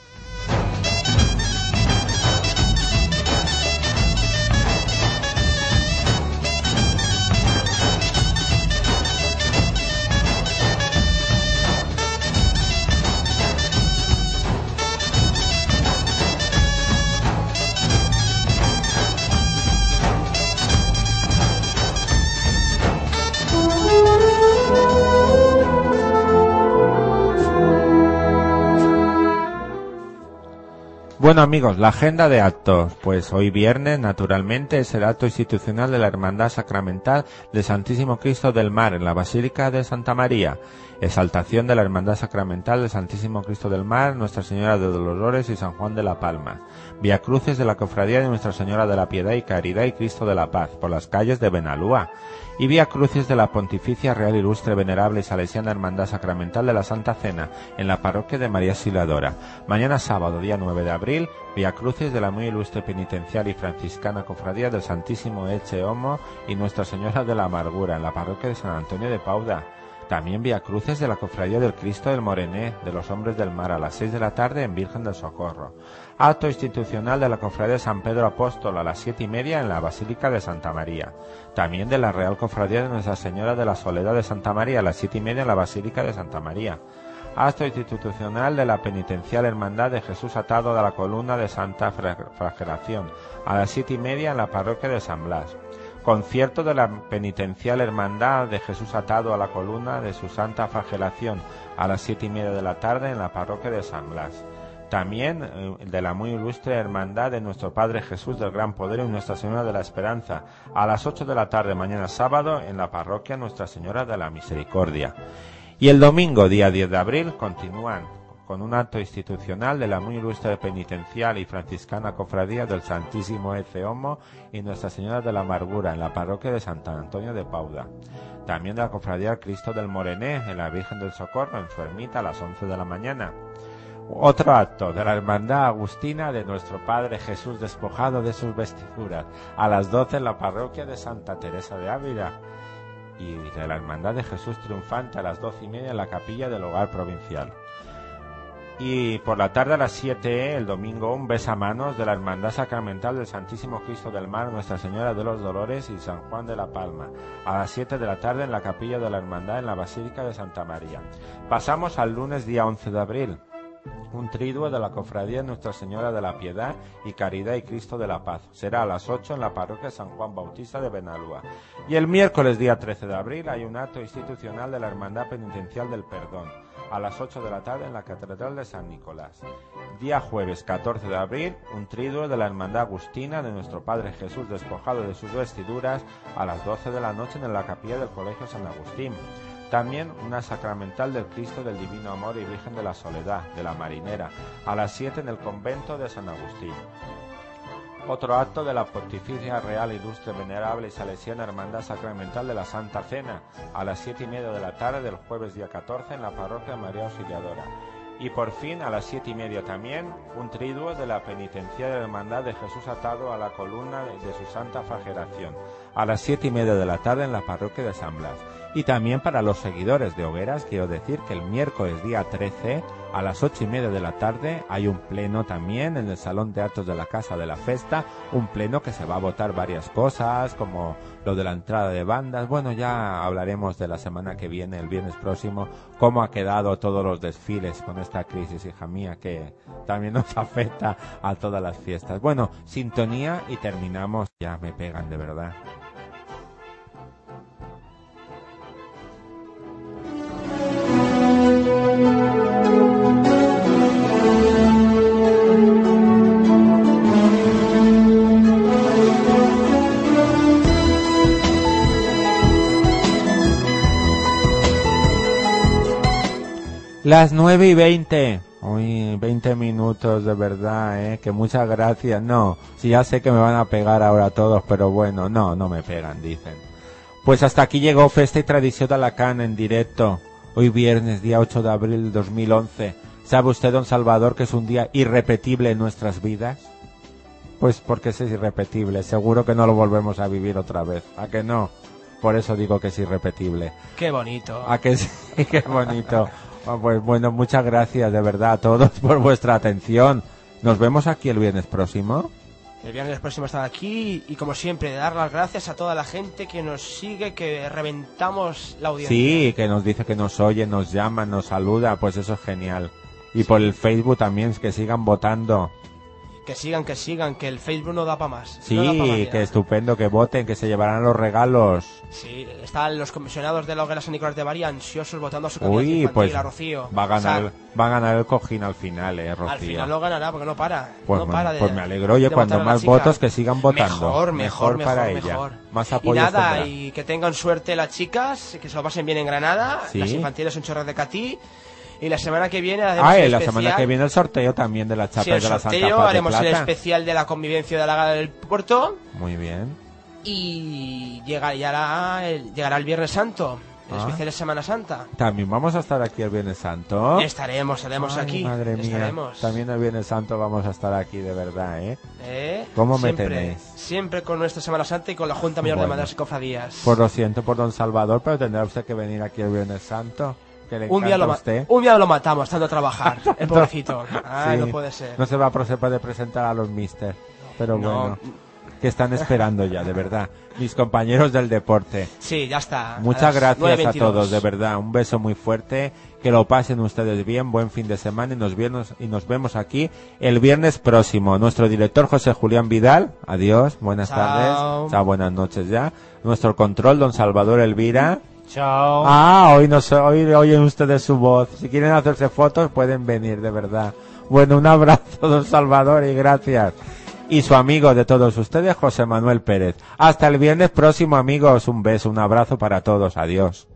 Bueno amigos, la agenda de actos. Pues hoy viernes, naturalmente, es el acto institucional de la Hermandad Sacramental del Santísimo Cristo del Mar en la Basílica de Santa María. Exaltación de la Hermandad Sacramental del Santísimo Cristo del Mar, Nuestra Señora de Dolores y San Juan de la Palma. Vía Cruces de la Cofradía de Nuestra Señora de la Piedad y Caridad y Cristo de la Paz por las calles de Benalúa y vía cruces de la Pontificia Real Ilustre Venerable Salesiana Hermandad Sacramental de la Santa Cena en la parroquia de María Auxiliadora. Mañana sábado, día 9 de abril, vía cruces de la muy ilustre penitencial y franciscana Cofradía del Santísimo Eche Homo y Nuestra Señora de la Amargura en la parroquia de San Antonio de Pauda. También vía cruces de la Cofradía del Cristo del Morené de los Hombres del Mar a las 6 de la tarde en Virgen del Socorro. Acto institucional de la Cofradía de San Pedro Apóstol a las siete y media en la Basílica de Santa María. También de la Real Cofradía de Nuestra Señora de la Soledad de Santa María a las siete y media en la Basílica de Santa María. Acto institucional de la Penitencial Hermandad de Jesús Atado de la Columna de Santa Fra- Flagelación a las siete y media en la Parroquia de San Blas. Concierto de la Penitencial Hermandad de Jesús Atado a la Columna de su Santa Flagelación a las siete y media de la tarde en la Parroquia de San Blas. También eh, de la muy ilustre hermandad de nuestro Padre Jesús del Gran Poder y Nuestra Señora de la Esperanza, a las 8 de la tarde mañana sábado en la parroquia Nuestra Señora de la Misericordia. Y el domingo, día 10 de abril, continúan con un acto institucional de la muy ilustre penitencial y franciscana cofradía del Santísimo Ece Homo y Nuestra Señora de la Amargura en la parroquia de Santa Antonio de Pauda. También de la cofradía Cristo del Morené en la Virgen del Socorro en su ermita a las 11 de la mañana. Otro acto de la Hermandad Agustina de nuestro Padre Jesús despojado de sus vestiduras, a las 12 en la parroquia de Santa Teresa de Ávila. Y de la Hermandad de Jesús Triunfante a las doce y media en la capilla del hogar provincial. Y por la tarde a las 7, el domingo, un besamanos de la Hermandad Sacramental del Santísimo Cristo del Mar, Nuestra Señora de los Dolores y San Juan de la Palma, a las 7 de la tarde en la capilla de la Hermandad en la Basílica de Santa María. Pasamos al lunes día 11 de abril, un triduo de la Cofradía Nuestra Señora de la Piedad y Caridad y Cristo de la Paz. Será a las 8 en la parroquia San Juan Bautista de Benalúa. Y el miércoles día 13 de abril hay un acto institucional de la Hermandad Penitencial del Perdón a las 8 de la tarde en la Catedral de San Nicolás. Día jueves 14 de abril, un triduo de la Hermandad Agustina de nuestro Padre Jesús despojado de sus vestiduras a las 12 de la noche en la capilla del Colegio San Agustín. También una sacramental del Cristo del Divino Amor y Virgen de la Soledad, de la Marinera, a las 7 en el convento de San Agustín. Otro acto de la Pontificia Real Ilustre Venerable y Salesiana Hermandad Sacramental de la Santa Cena, a las siete y media de la tarde del jueves día 14 en la parroquia María Auxiliadora. Y por fin, a las siete y media también, un triduo de la penitenciaria Hermandad de Jesús atado a la columna de su santa flagelación, a las siete y media de la tarde en la parroquia de San Blas. Y también para los seguidores de Hogueras, quiero decir que el miércoles día 13, a las ocho y media de la tarde, hay un pleno también en el Salón de Actos de la Casa de la Festa, un pleno que se va a votar varias cosas, como lo de la entrada de bandas. Bueno, ya hablaremos de la semana que viene, el viernes próximo, cómo ha quedado todos los desfiles con esta crisis, hija mía, que también nos afecta a todas las fiestas. Bueno, sintonía y terminamos. Ya me pegan de verdad. Las nueve y veinte. Uy, 20 minutos de verdad, eh. Que muchas gracias. No, si ya sé que me van a pegar ahora todos, pero bueno, no, no me pegan, dicen. Pues hasta aquí llegó Festa y Tradición de Alacán en directo. Hoy viernes, día 8 de abril de 2011. ¿Sabe usted, don Salvador, que es un día irrepetible en nuestras vidas? Pues porque es irrepetible. Seguro que no lo volvemos a vivir otra vez. ¿A que no? Por eso digo que es irrepetible. Qué bonito. ¿A que sí? Qué bonito. Ah, Pues bueno, muchas gracias de verdad a todos por vuestra atención. Nos vemos aquí el viernes próximo. El viernes próximo estar aquí y como siempre dar las gracias a toda la gente que nos sigue, que reventamos la audiencia. Sí, que nos dice que nos oye, nos llama, nos saluda, pues eso es genial. Y por el Facebook también, que sigan votando. Que sigan, que sigan, que el Facebook no da para más. Sí, No da pa' más ya. que estupendo, que voten, que se llevarán los regalos. Sí, están los comisionados de la hoguera San Nicolás de Bari ansiosos votando a su candidata Uy, pues a Rocío. va a ganar, O sea, va a ganar el cojín al final, eh, Rocío. al final lo ganará porque no para. Pues, no me- para de, pues me alegro, oye, cuando más votos que sigan votando. Mejor, mejor, mejor, para mejor. ella. Más Y apoyo nada, tendrá. y que tengan suerte las chicas, que se lo pasen bien en Granada. Sí. Las infantiles son chorras de Catí. Y la semana que viene haremos Ah, y el la especial- semana que viene el sorteo también de la chapa Sí, el de la Santa sorteo, Paz de haremos el Plata. especial de la convivencia de la gala del puerto. Muy bien. Y llegará el, llegará el Viernes Santo, el Ah. especial de Semana Santa. También vamos a estar aquí el Viernes Santo. Estaremos, estaremos Ay, aquí. Madre mía. estaremos. También el Viernes Santo vamos a estar aquí, de verdad, ¿eh? ¿Eh? ¿Cómo me siempre, tenéis? Siempre con nuestra Semana Santa y con la Junta Mayor Bueno. de Hermandades y Cofradías. Pues lo siento por don Salvador, pero tendrá usted que venir aquí el Viernes Santo. Un, día lo, usted. un día lo matamos, estando a trabajar. el pobrecito. Ay, Sí. no puede ser. No se va a presentar a los mister. Pero No. bueno, que están esperando ya, de verdad. Mis compañeros del deporte. Sí, ya está. Muchas gracias a 9:22. todos, de verdad. Un beso muy fuerte. Que lo pasen ustedes bien. Buen fin de semana y nos, vemos, y nos vemos aquí el viernes próximo. Nuestro director José Julián Vidal. Adiós. Buenas Chao. tardes. Chao, buenas noches ya. Nuestro control, don Salvador Elvira. Chao. Ah, hoy, no, hoy oyen ustedes su voz. Si quieren hacerse fotos, pueden venir, de verdad. Bueno, un abrazo, don Salvador, y gracias. Y su amigo de todos ustedes, José Manuel Pérez. Hasta el viernes próximo, amigos. Un beso, un abrazo para todos. Adiós.